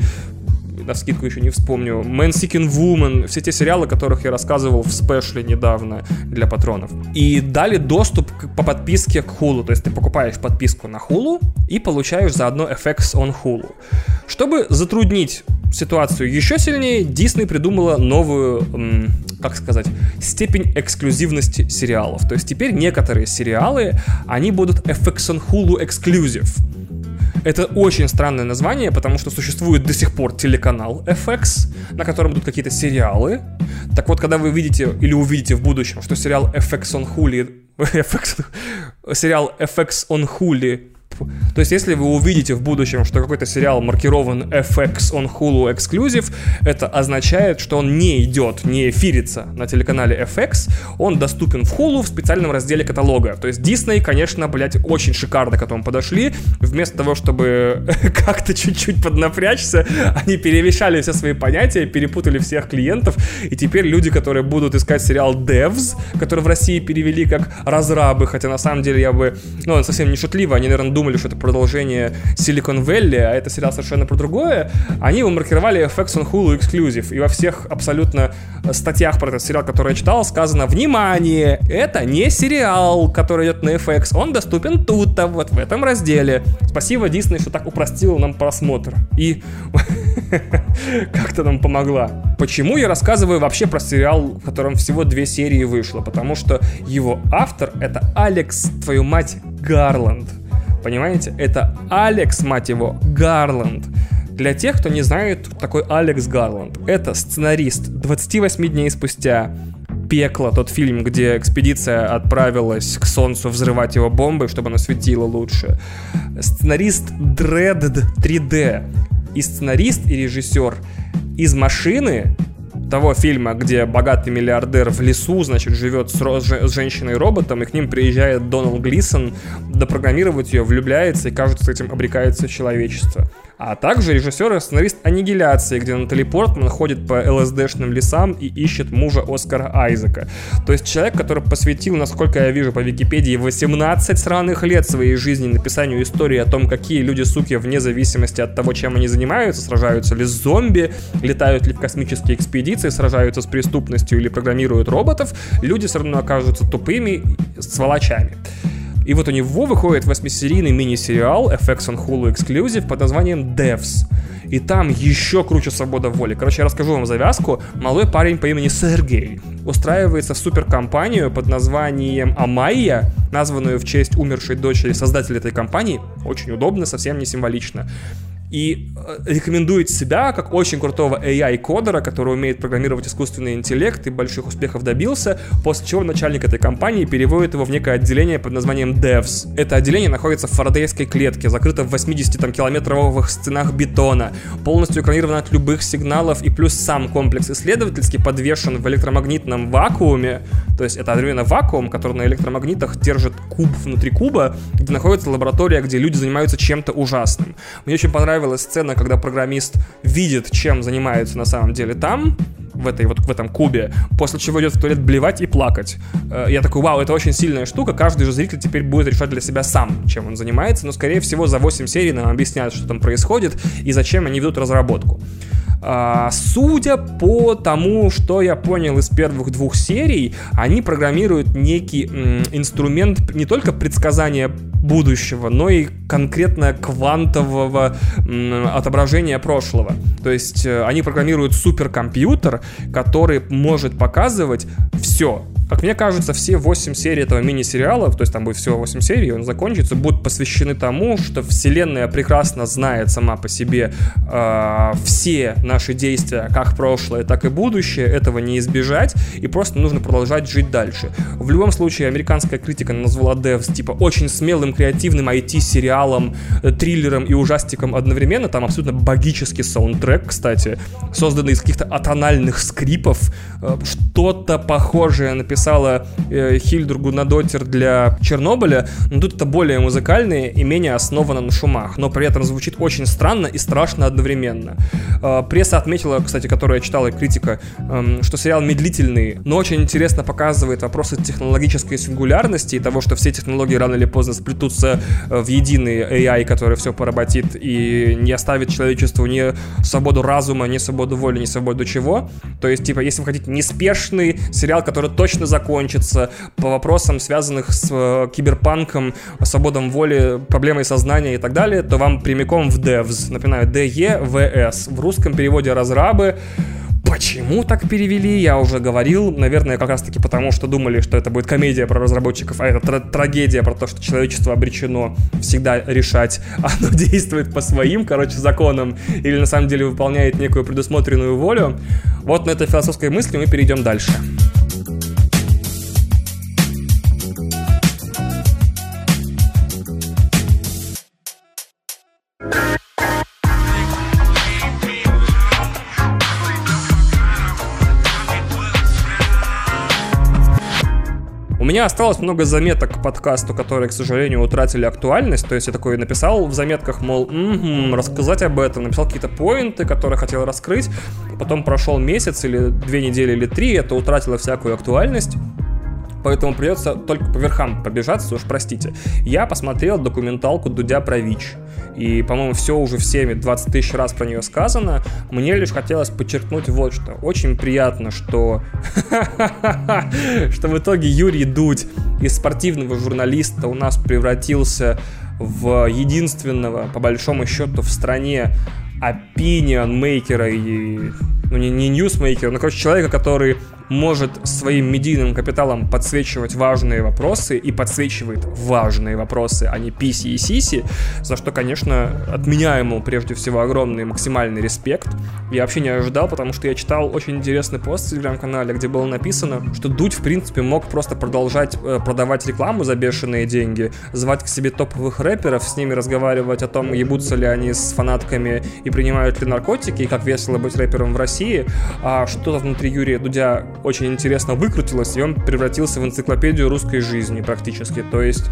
на скидку еще не вспомню, Man Seeking Woman, все те сериалы, которых я рассказывал в спешле недавно для патронов. И дали доступ к, по подписке к Hulu, то есть ты покупаешь подписку на Hulu и получаешь заодно FX on Hulu. Чтобы затруднить ситуацию еще сильнее, Disney придумала новую, как сказать, степень эксклюзивности сериалов. То есть теперь некоторые сериалы, они будут FX on Hulu Exclusive. Это очень странное название, потому что существует до сих пор телеканал FX, на котором идут какие-то сериалы. Так вот, когда вы видите или увидите в будущем, что сериал FX on Hulu, FX, сериал FX on Hulu то есть, если вы увидите в будущем, что какой-то сериал маркирован FX on Hulu Exclusive, это означает, что он не идет, не эфирится на телеканале FX, он доступен в Hulu в специальном разделе каталога. То есть, Disney, конечно, блядь, очень шикарно к этому подошли. Вместо того, чтобы как-то чуть-чуть поднапрячься, они перемешали все свои понятия, перепутали всех клиентов, и теперь люди, которые будут искать сериал Devs, который в России перевели как разрабы, хотя на самом деле я бы, ну, совсем не шутливо, они, наверное, думали, что это продолжение Silicon Valley, а это сериал совершенно про другое, они его маркировали FX on Hulu Exclusive. И во всех абсолютно статьях про этот сериал, который я читал, сказано «Внимание! Это не сериал, который идет на FX, он доступен тут-то, вот в этом разделе». Спасибо Дисней, что так упростил нам просмотр. И как-то нам помогла. Почему я рассказываю вообще про сериал, в котором всего две серии вышло? Потому что его автор — это Алекс, твою мать, Гарланд. Понимаете? Это Алекс, мать его, Гарланд. Для тех, кто не знает, такой Алекс Гарланд, это сценарист 28 дней спустя «Пекло», тот фильм, где экспедиция отправилась к Солнцу взрывать его бомбой, чтобы оно светило лучше. Сценарист Dreaded 3D. И сценарист, и режиссер из «Машины», того фильма, где богатый миллиардер в лесу, значит, живет с, с женщиной-роботом, и к ним приезжает Дональд Глисон допрограммировать ее, влюбляется и, кажется, этим обрекается человечество а также режиссер и сценарист «Аннигиляции», где Натали Портман ходит по ЛСДшным лесам и ищет мужа Оскара Айзека. То есть человек, который посвятил, насколько я вижу по Википедии, 18 сраных лет своей жизни написанию истории о том, какие люди, суки, вне зависимости от того, чем они занимаются, сражаются ли с зомби, летают ли в космические экспедиции, сражаются с преступностью или программируют роботов, люди все равно окажутся тупыми сволочами. И вот у него выходит восьмисерийный мини-сериал FX on Hulu Exclusive под названием Devs. И там еще круче свобода воли. Короче, я расскажу вам завязку. Малой парень по имени Сергей устраивается в суперкомпанию под названием Амайя, названную в честь умершей дочери создателя этой компании. Очень удобно, совсем не символично и э, рекомендует себя как очень крутого AI-кодера, который умеет программировать искусственный интеллект и больших успехов добился, после чего начальник этой компании переводит его в некое отделение под названием Devs. Это отделение находится в фарадейской клетке, закрыто в 80 там, километровых стенах бетона, полностью экранировано от любых сигналов и плюс сам комплекс исследовательский подвешен в электромагнитном вакууме, то есть это одновременно вакуум, который на электромагнитах держит куб внутри куба, где находится лаборатория, где люди занимаются чем-то ужасным. Мне очень понравилось понравилась сцена, когда программист видит, чем занимаются на самом деле там, в, этой, вот, в этом кубе, после чего идет в туалет блевать и плакать. Э, я такой, вау, это очень сильная штука, каждый же зритель теперь будет решать для себя сам, чем он занимается, но, скорее всего, за 8 серий нам объясняют, что там происходит и зачем они ведут разработку. А, судя по тому, что я понял из первых двух серий, они программируют некий инструмент не только предсказания будущего, но и конкретно квантового отображения прошлого. То есть э, они программируют суперкомпьютер, который может показывать все, как мне кажется, все 8 серий этого мини-сериала, то есть там будет всего 8 серий, он закончится, будут посвящены тому, что Вселенная прекрасно знает сама по себе э, все наши действия, как прошлое, так и будущее, этого не избежать, и просто нужно продолжать жить дальше. В любом случае, американская критика назвала Devs типа очень смелым, креативным IT-сериалом, э, триллером и ужастиком одновременно, там абсолютно богический саундтрек, кстати, созданный из каких-то атональных скрипов, э, что-то похожее написала э, Хильдур Гунадотер для Чернобыля, но тут это более музыкальное и менее основано на шумах, но при этом звучит очень странно и страшно одновременно. Э, пресса отметила, кстати, которая читала критика, э, что сериал медлительный, но очень интересно показывает вопросы технологической сингулярности и того, что все технологии рано или поздно сплетутся э, в единый AI, который все поработит и не оставит человечеству ни свободу разума, ни свободу воли, ни свободу чего. То есть, типа, если вы хотите неспешный сериал, который точно закончится, по вопросам, связанных с э, киберпанком, свободом воли, проблемой сознания и так далее, то вам прямиком в Devs. Напоминаю, D-E-V-S. В русском переводе разрабы. Почему так перевели, я уже говорил. Наверное, как раз таки потому, что думали, что это будет комедия про разработчиков, а это тр- трагедия про то, что человечество обречено всегда решать, оно действует по своим, короче, законам, или на самом деле выполняет некую предусмотренную волю. Вот на этой философской мысли мы перейдем дальше. Меня осталось много заметок к подкасту, которые, к сожалению, утратили актуальность. То есть я такой написал в заметках, мол, м-м, рассказать об этом, написал какие-то поинты, которые хотел раскрыть. Потом прошел месяц или две недели или три, это утратило всякую актуальность поэтому придется только по верхам пробежаться, уж простите. Я посмотрел документалку Дудя про ВИЧ, и, по-моему, все уже всеми 20 тысяч раз про нее сказано. Мне лишь хотелось подчеркнуть вот что. Очень приятно, что... что в итоге Юрий Дудь из спортивного журналиста у нас превратился в единственного, по большому счету, в стране opinion мейкера и ну не, не ньюсмейкера, но, короче, человека, который может своим медийным капиталом подсвечивать важные вопросы и подсвечивает важные вопросы, а не писи и сиси, за что, конечно, от меня ему прежде всего огромный максимальный респект. Я вообще не ожидал, потому что я читал очень интересный пост в телеграм-канале, где было написано, что Дудь, в принципе, мог просто продолжать э, продавать рекламу за бешеные деньги, звать к себе топовых рэперов, с ними разговаривать о том, ебутся ли они с фанатками и принимают ли наркотики, и как весело быть рэпером в России, а что-то внутри Юрия Дудя очень интересно выкрутилось, и он превратился в энциклопедию русской жизни практически. То есть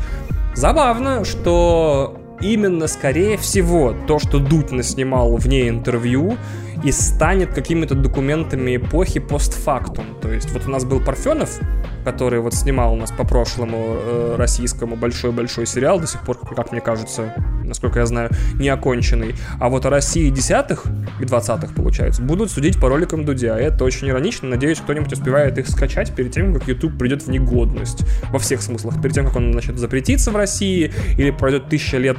забавно, что именно, скорее всего, то, что Дудь снимал вне интервью, и станет какими-то документами эпохи постфактум. То есть вот у нас был Парфенов, который вот снимал у нас по прошлому э, российскому большой-большой сериал, до сих пор, как мне кажется, насколько я знаю, не оконченный. А вот о России десятых и двадцатых, получается, будут судить по роликам Дудя. Это очень иронично. Надеюсь, кто-нибудь успевает их скачать перед тем, как YouTube придет в негодность. Во всех смыслах. Перед тем, как он начнет запретиться в России, или пройдет тысяча лет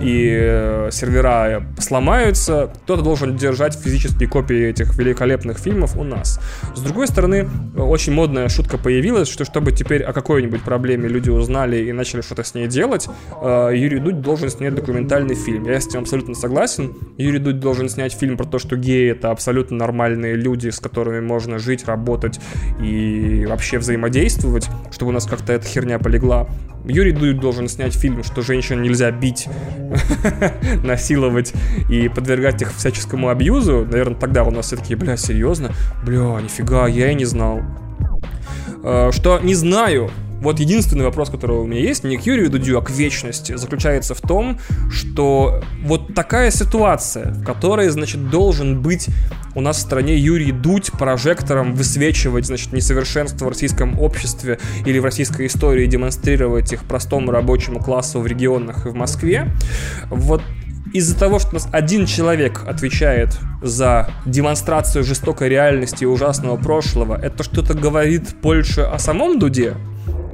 и э, сервера сломаются, кто-то должен держать физические копии этих великолепных фильмов у нас. С другой стороны, очень модная шутка появилась, что чтобы теперь о какой-нибудь проблеме люди узнали и начали что-то с ней делать, э, Юрий Дудь должен снять документальный фильм. Я с этим абсолютно согласен. Юрий Дудь должен снять фильм про то, что геи — это абсолютно нормальные люди, с которыми можно жить, работать и вообще взаимодействовать, чтобы у нас как-то эта херня полегла. Юрий Дудь должен снять фильм, что женщин нельзя бить, насиловать и подвергать их всяческому абьюзу. Наверное, тогда у нас все таки бля, серьезно? Бля, нифига, я и не знал. Э, что не знаю, вот единственный вопрос, который у меня есть, не к Юрию Дудю, а к вечности, заключается в том, что вот такая ситуация, в которой, значит, должен быть у нас в стране Юрий Дудь прожектором высвечивать, значит, несовершенство в российском обществе или в российской истории, демонстрировать их простому рабочему классу в регионах и в Москве. Вот из-за того, что у нас один человек отвечает за демонстрацию жестокой реальности и ужасного прошлого, это что-то говорит больше о самом Дуде,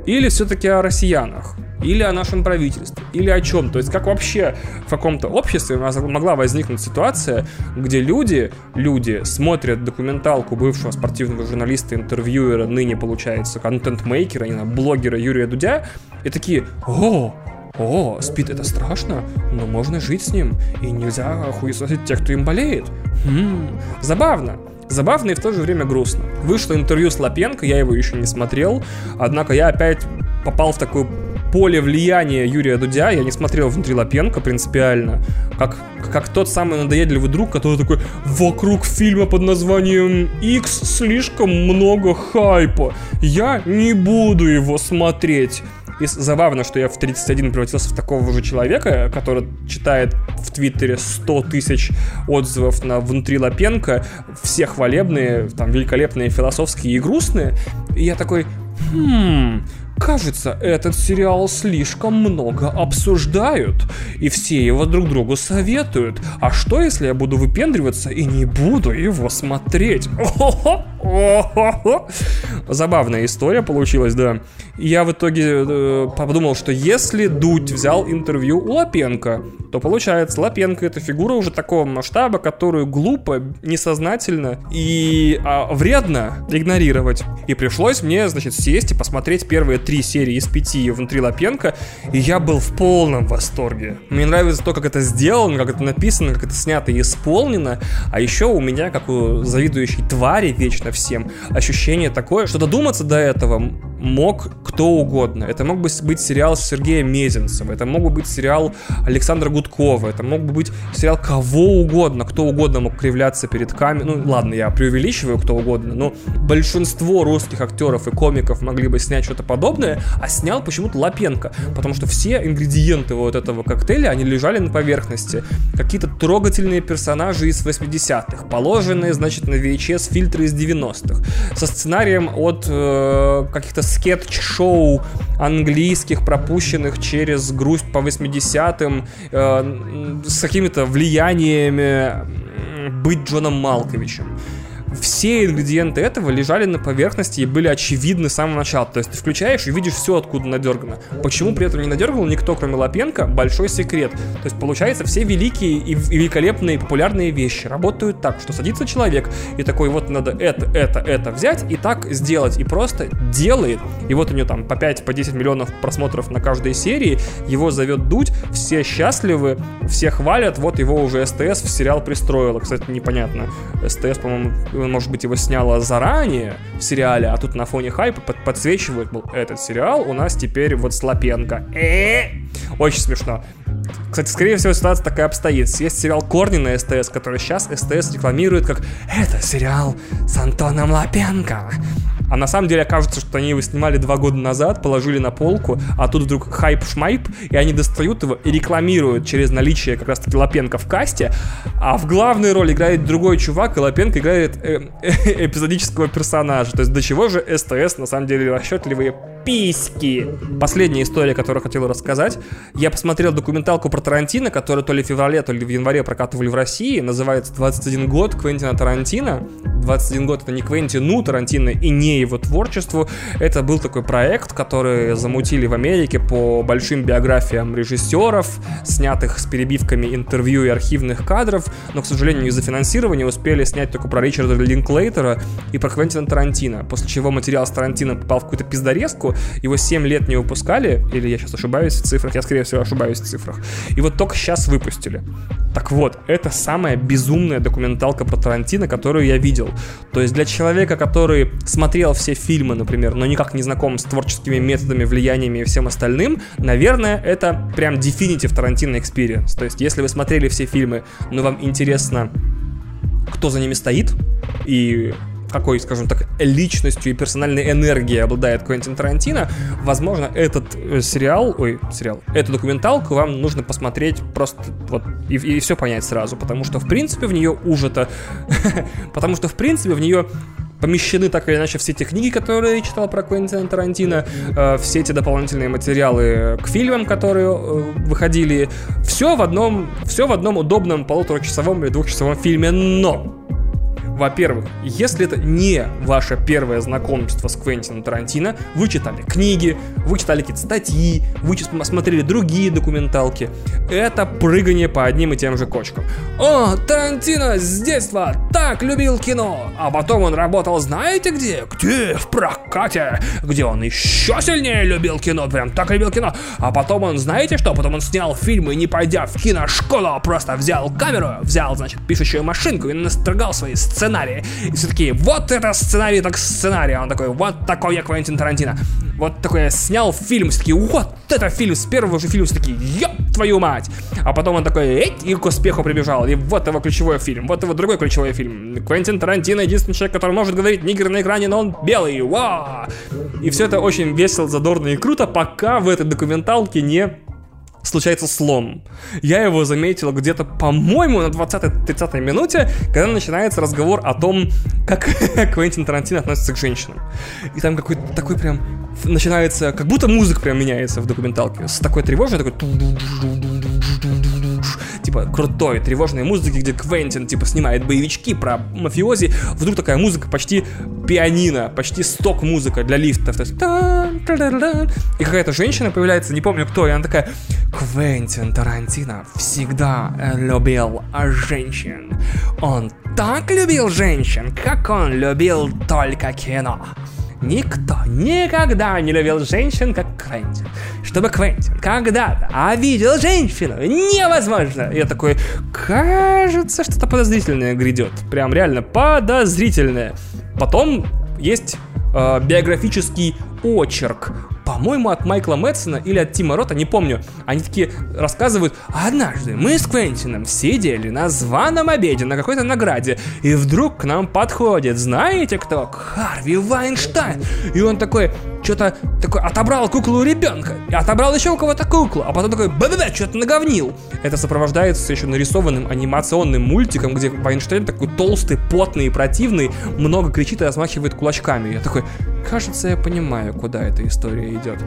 или все-таки о россиянах? Или о нашем правительстве? Или о чем? То есть как вообще в каком-то обществе могла возникнуть ситуация, где люди, люди смотрят документалку бывшего спортивного журналиста, интервьюера, ныне, получается, контент-мейкера, не знаю, блогера Юрия Дудя, и такие, о, о, спит это страшно, но можно жить с ним, и нельзя хуесосить тех, кто им болеет. Хм, забавно. Забавно и в то же время грустно. Вышло интервью с Лапенко, я его еще не смотрел, однако я опять попал в такое поле влияния Юрия Дудя, я не смотрел внутри Лапенко принципиально, как, как тот самый надоедливый друг, который такой, вокруг фильма под названием X слишком много хайпа, я не буду его смотреть. И забавно, что я в 31 превратился в такого же человека, который читает в Твиттере 100 тысяч отзывов на «Внутри Лапенко», все хвалебные, там, великолепные, философские и грустные. И я такой, хм, Кажется, этот сериал слишком много обсуждают, и все его друг другу советуют. А что, если я буду выпендриваться и не буду его смотреть? Забавная история получилась, да. Я в итоге э, подумал, что если Дудь взял интервью у Лапенко, то получается, Лапенко это фигура уже такого масштаба, которую глупо, несознательно и а, вредно игнорировать. И пришлось мне, значит, сесть и посмотреть первые три серии из пяти внутри Лапенко, и я был в полном восторге. Мне нравится то, как это сделано, как это написано, как это снято и исполнено, а еще у меня, как у завидующей твари вечно всем, ощущение такое, что додуматься до этого мог кто угодно. Это мог бы быть сериал Сергея Мезенцева, это мог бы быть сериал Александра Гудкова, это мог бы быть сериал кого угодно, кто угодно мог кривляться перед камерой. Ну, ладно, я преувеличиваю кто угодно, но большинство русских актеров и комиков могли бы снять что-то подобное, а снял почему-то Лапенко, потому что все ингредиенты вот этого коктейля, они лежали на поверхности. Какие-то трогательные персонажи из 80-х, положенные, значит, на VHS фильтры из 90-х, со сценарием от э, каких-то скетч-шоу английских, пропущенных через грусть по 80-м, э, с какими-то влияниями быть Джоном Малковичем все ингредиенты этого лежали на поверхности и были очевидны с самого начала. То есть ты включаешь и видишь все, откуда надергано. Почему при этом не надергал никто, кроме Лапенко, большой секрет. То есть получается, все великие и великолепные популярные вещи работают так, что садится человек и такой, вот надо это, это, это взять и так сделать. И просто делает. И вот у него там по 5, по 10 миллионов просмотров на каждой серии. Его зовет Дудь, все счастливы, все хвалят, вот его уже СТС в сериал пристроила. Кстати, непонятно. СТС, по-моему, может быть, его сняло заранее в сериале, а тут на фоне хайпа под подсвечивают, был этот сериал у нас теперь вот с Лапенко. Э-э-э! Очень смешно. Кстати, скорее всего, ситуация такая обстоит. Есть сериал «Корни» на СТС, который сейчас СТС рекламирует как «Это сериал с Антоном Лапенко». А на самом деле окажется, что они его снимали два года назад, положили на полку, а тут вдруг хайп-шмайп, и они достают его и рекламируют через наличие как раз-таки Лапенко в касте, а в главной роли играет другой чувак, и Лапенко играет э, э, эпизодического персонажа. То есть до чего же СТС на самом деле расчетливые письки. Последняя история, которую хотел рассказать. Я посмотрел документалку про Тарантино, которую то ли в феврале, то ли в январе прокатывали в России. Называется «21 год Квентина Тарантино». 21 год это не Квентину Тарантино и не его творчеству. Это был такой проект, который замутили в Америке по большим биографиям режиссеров, снятых с перебивками интервью и архивных кадров, но, к сожалению, из-за финансирования успели снять только про Ричарда Линклейтера и про Квентина Тарантино, после чего материал с Тарантино попал в какую-то пиздарезку, его 7 лет не выпускали, или я сейчас ошибаюсь в цифрах, я, скорее всего, ошибаюсь в цифрах, и вот только сейчас выпустили. Так вот, это самая безумная документалка про Тарантино, которую я видел. То есть для человека, который смотрел все фильмы, например, но никак не знаком с творческими методами, влияниями и всем остальным, наверное, это прям definitive Тарантино experience. То есть если вы смотрели все фильмы, но вам интересно, кто за ними стоит, и какой, скажем так, личностью и персональной энергией обладает Квентин Тарантино, возможно, этот э, сериал, ой, сериал, эту документалку вам нужно посмотреть просто вот и, и все понять сразу, потому что, в принципе, в нее ужито, потому что, в принципе, в нее помещены так или иначе все те книги, которые я читал про Квентина Тарантино, э, все эти дополнительные материалы к фильмам, которые э, выходили, все в одном, все в одном удобном полуторачасовом или двухчасовом фильме, но во-первых, если это не ваше первое знакомство с Квентином Тарантино, вы читали книги, вы читали какие-то статьи, вы смотрели другие документалки, это прыгание по одним и тем же кочкам. О, Тарантино с детства так любил кино, а потом он работал знаете где? Где? В прокате, где он еще сильнее любил кино, прям так любил кино. А потом он, знаете что? Потом он снял фильмы, не пойдя в киношколу, а просто взял камеру, взял, значит, пишущую машинку и настрогал свои сценарии. И все такие, вот это сценарий, так сценарий. А он такой, вот такой я Квентин Тарантино. Вот такой я снял фильм, все такие, вот это фильм, с первого же фильма все такие, ёп, твою мать. А потом он такой, эть, и к успеху прибежал. И вот его ключевой фильм, вот его другой ключевой фильм. Квентин Тарантино единственный человек, который может говорить нигер на экране, но он белый, вау. И все это очень весело, задорно и круто, пока в этой документалке не случается слом. Я его заметил где-то, по-моему, на 20-30 минуте, когда начинается разговор о том, как Квентин Тарантино относится к женщинам. И там какой-то такой прям начинается, как будто музыка прям меняется в документалке. С такой тревожной, такой типа крутой, тревожной музыки, где Квентин типа снимает боевички про мафиози, вдруг такая музыка почти пианино, почти сток музыка для лифтов. То есть, и какая-то женщина появляется, не помню кто, и она такая, Квентин Тарантино всегда любил женщин. Он так любил женщин, как он любил только кино. Никто никогда не любил женщин, как Квентин. Чтобы Квентин когда-то обидел женщину, невозможно. Я такой, кажется, что-то подозрительное грядет. Прям реально подозрительное. Потом есть э, биографический очерк по-моему, от Майкла Мэтсона или от Тима Рота, не помню. Они такие рассказывают, однажды мы с Квентином сидели на званом обеде на какой-то награде, и вдруг к нам подходит, знаете кто? Харви Вайнштайн. И он такой, что-то такой отобрал куклу у ребенка, и отобрал еще у кого-то куклу, а потом такой, б-б-б, что-то наговнил. Это сопровождается еще нарисованным анимационным мультиком, где Вайнштейн такой толстый, потный и противный, много кричит и размахивает кулачками. Я такой, кажется, я понимаю, куда эта история идет.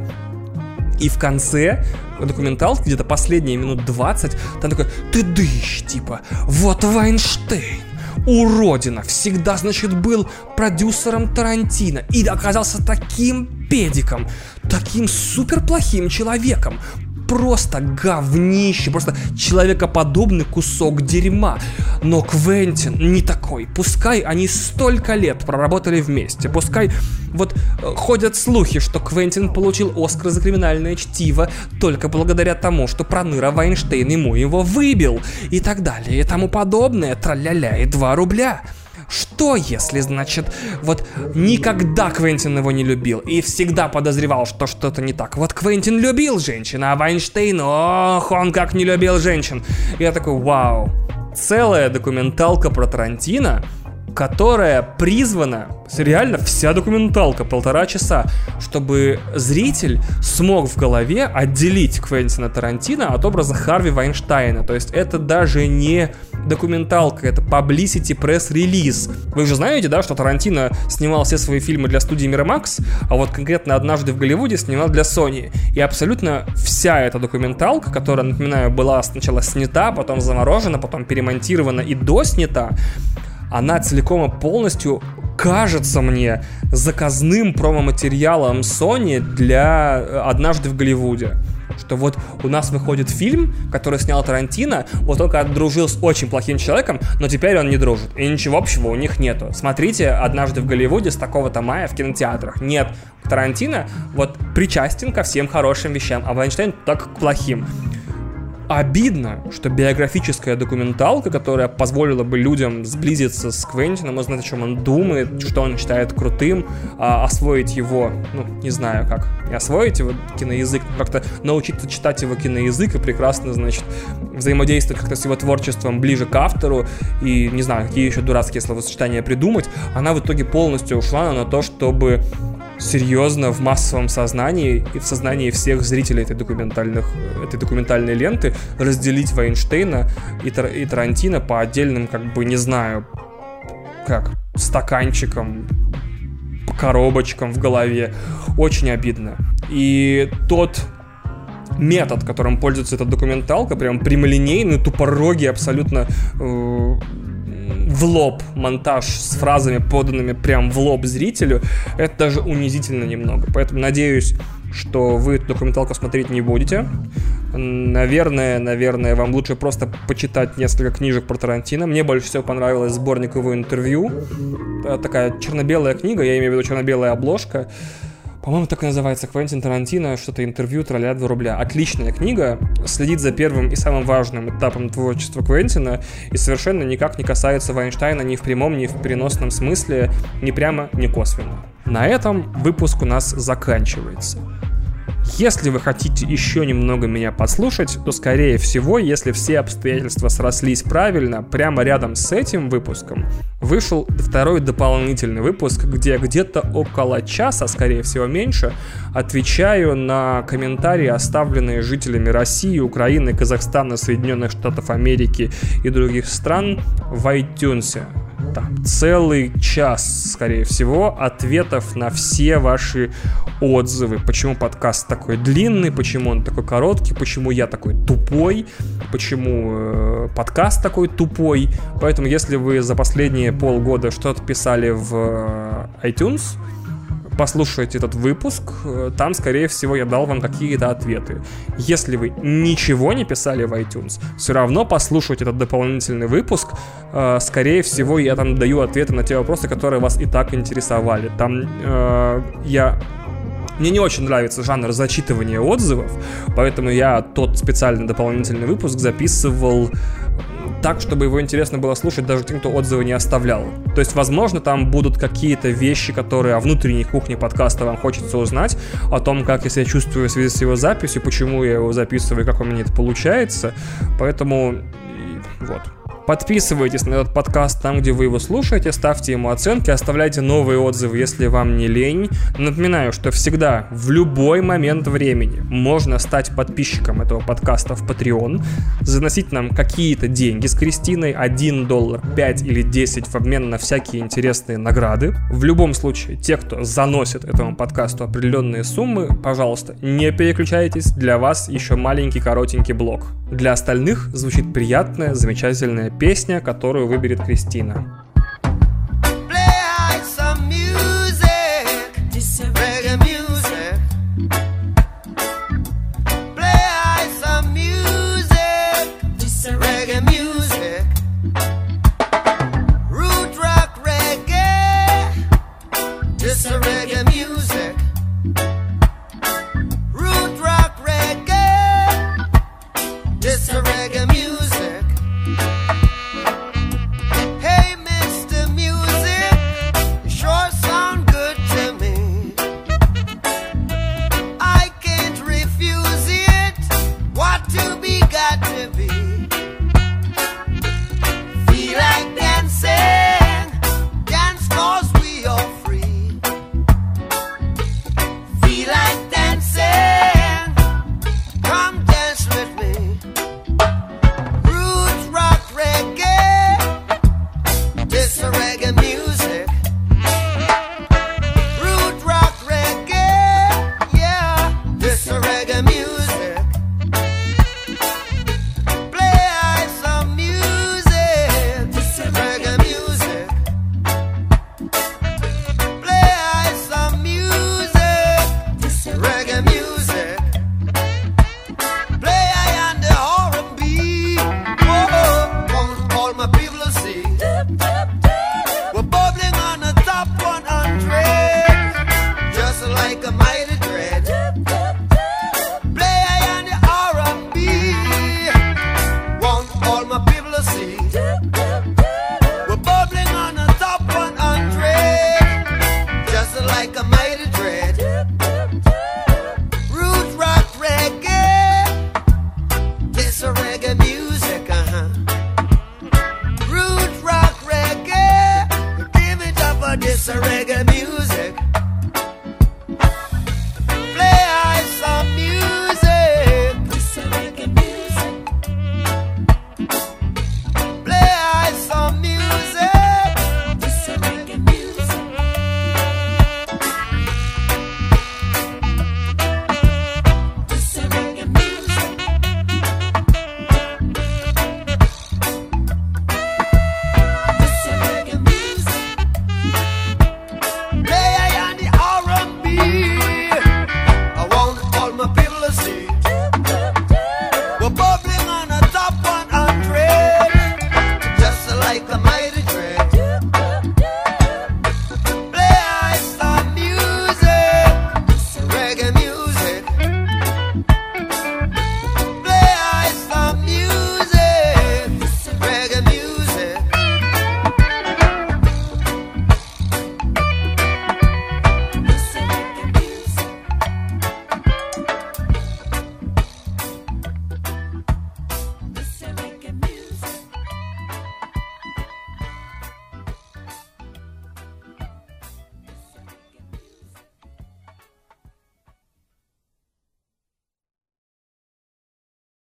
И в конце документалки, где-то последние минут 20, там такой, ты дышь, типа, вот Вайнштейн, уродина, всегда, значит, был продюсером Тарантино и оказался таким педиком, таким супер плохим человеком, просто говнище, просто человекоподобный кусок дерьма. Но Квентин не такой. Пускай они столько лет проработали вместе, пускай вот э, ходят слухи, что Квентин получил Оскар за криминальное чтиво только благодаря тому, что Проныра Вайнштейн ему его выбил и так далее и тому подобное, траля-ля и 2 рубля. Что если, значит, вот никогда Квентин его не любил и всегда подозревал, что что-то не так. Вот Квентин любил женщин, а Вайнштейн, ох, он как не любил женщин. Я такой, вау, целая документалка про Тарантино, которая призвана, реально вся документалка, полтора часа, чтобы зритель смог в голове отделить Квентина Тарантино от образа Харви Вайнштейна. То есть это даже не документалка, это publicity пресс-релиз. Вы же знаете, да, что Тарантино снимал все свои фильмы для студии Miramax, а вот конкретно «Однажды в Голливуде» снимал для Sony. И абсолютно вся эта документалка, которая, напоминаю, была сначала снята, потом заморожена, потом перемонтирована и доснята, она целиком и полностью кажется мне заказным промо-материалом Sony для э, «Однажды в Голливуде» что вот у нас выходит фильм, который снял Тарантино, вот только дружил с очень плохим человеком, но теперь он не дружит. И ничего общего у них нету. Смотрите «Однажды в Голливуде» с такого-то мая в кинотеатрах. Нет, Тарантино вот причастен ко всем хорошим вещам, а Вайнштейн так к плохим обидно, что биографическая документалка, которая позволила бы людям сблизиться с Квентином, узнать, о чем он думает, что он считает крутым, а, освоить его, ну, не знаю как, не освоить его киноязык, но как-то научиться читать его киноязык и прекрасно, значит, взаимодействовать как-то с его творчеством ближе к автору. И, не знаю, какие еще дурацкие словосочетания придумать, она в итоге полностью ушла на то, чтобы серьезно в массовом сознании и в сознании всех зрителей этой, документальных, этой документальной ленты разделить Вайнштейна и, Тар, и Тарантино по отдельным, как бы, не знаю, как, стаканчикам, коробочкам в голове. Очень обидно. И тот метод, которым пользуется эта документалка, прям прямолинейный, тупорогий, абсолютно э, в лоб монтаж с фразами, поданными прям в лоб зрителю, это даже унизительно немного. Поэтому надеюсь, что вы эту документалку смотреть не будете. Наверное, наверное, вам лучше просто почитать несколько книжек про Тарантино. Мне больше всего понравилось сборник его интервью. Такая черно-белая книга, я имею в виду черно-белая обложка. По-моему, так и называется Квентин Тарантино, что-то интервью тролля 2 рубля. Отличная книга, следит за первым и самым важным этапом творчества Квентина и совершенно никак не касается Вайнштейна ни в прямом, ни в переносном смысле, ни прямо, ни косвенно. На этом выпуск у нас заканчивается. Если вы хотите еще немного меня послушать, то, скорее всего, если все обстоятельства срослись правильно, прямо рядом с этим выпуском вышел второй дополнительный выпуск, где где-то около часа, скорее всего, меньше, отвечаю на комментарии, оставленные жителями России, Украины, Казахстана, Соединенных Штатов Америки и других стран в iTunes там целый час, скорее всего, ответов на все ваши отзывы. Почему подкаст такой длинный, почему он такой короткий, почему я такой тупой, почему э, подкаст такой тупой. Поэтому, если вы за последние полгода что-то писали в э, iTunes, послушайте этот выпуск, э, там, скорее всего, я дал вам какие-то ответы. Если вы ничего не писали в iTunes, все равно послушайте этот дополнительный выпуск. Э, скорее всего, я там даю ответы на те вопросы, которые вас и так интересовали. Там э, я мне не очень нравится жанр зачитывания отзывов, поэтому я тот специальный дополнительный выпуск записывал так, чтобы его интересно было слушать даже тем, кто отзывы не оставлял. То есть, возможно, там будут какие-то вещи, которые о внутренней кухне подкаста вам хочется узнать, о том, как я себя чувствую в связи с его записью, почему я его записываю, как у меня это получается. Поэтому вот. Подписывайтесь на этот подкаст там, где вы его слушаете, ставьте ему оценки, оставляйте новые отзывы, если вам не лень. Напоминаю, что всегда, в любой момент времени можно стать подписчиком этого подкаста в Patreon, заносить нам какие-то деньги с Кристиной, 1 доллар, 5 или 10 в обмен на всякие интересные награды. В любом случае, те, кто заносит этому подкасту определенные суммы, пожалуйста, не переключайтесь, для вас еще маленький коротенький блок. Для остальных звучит приятная, замечательная песня, которую выберет Кристина.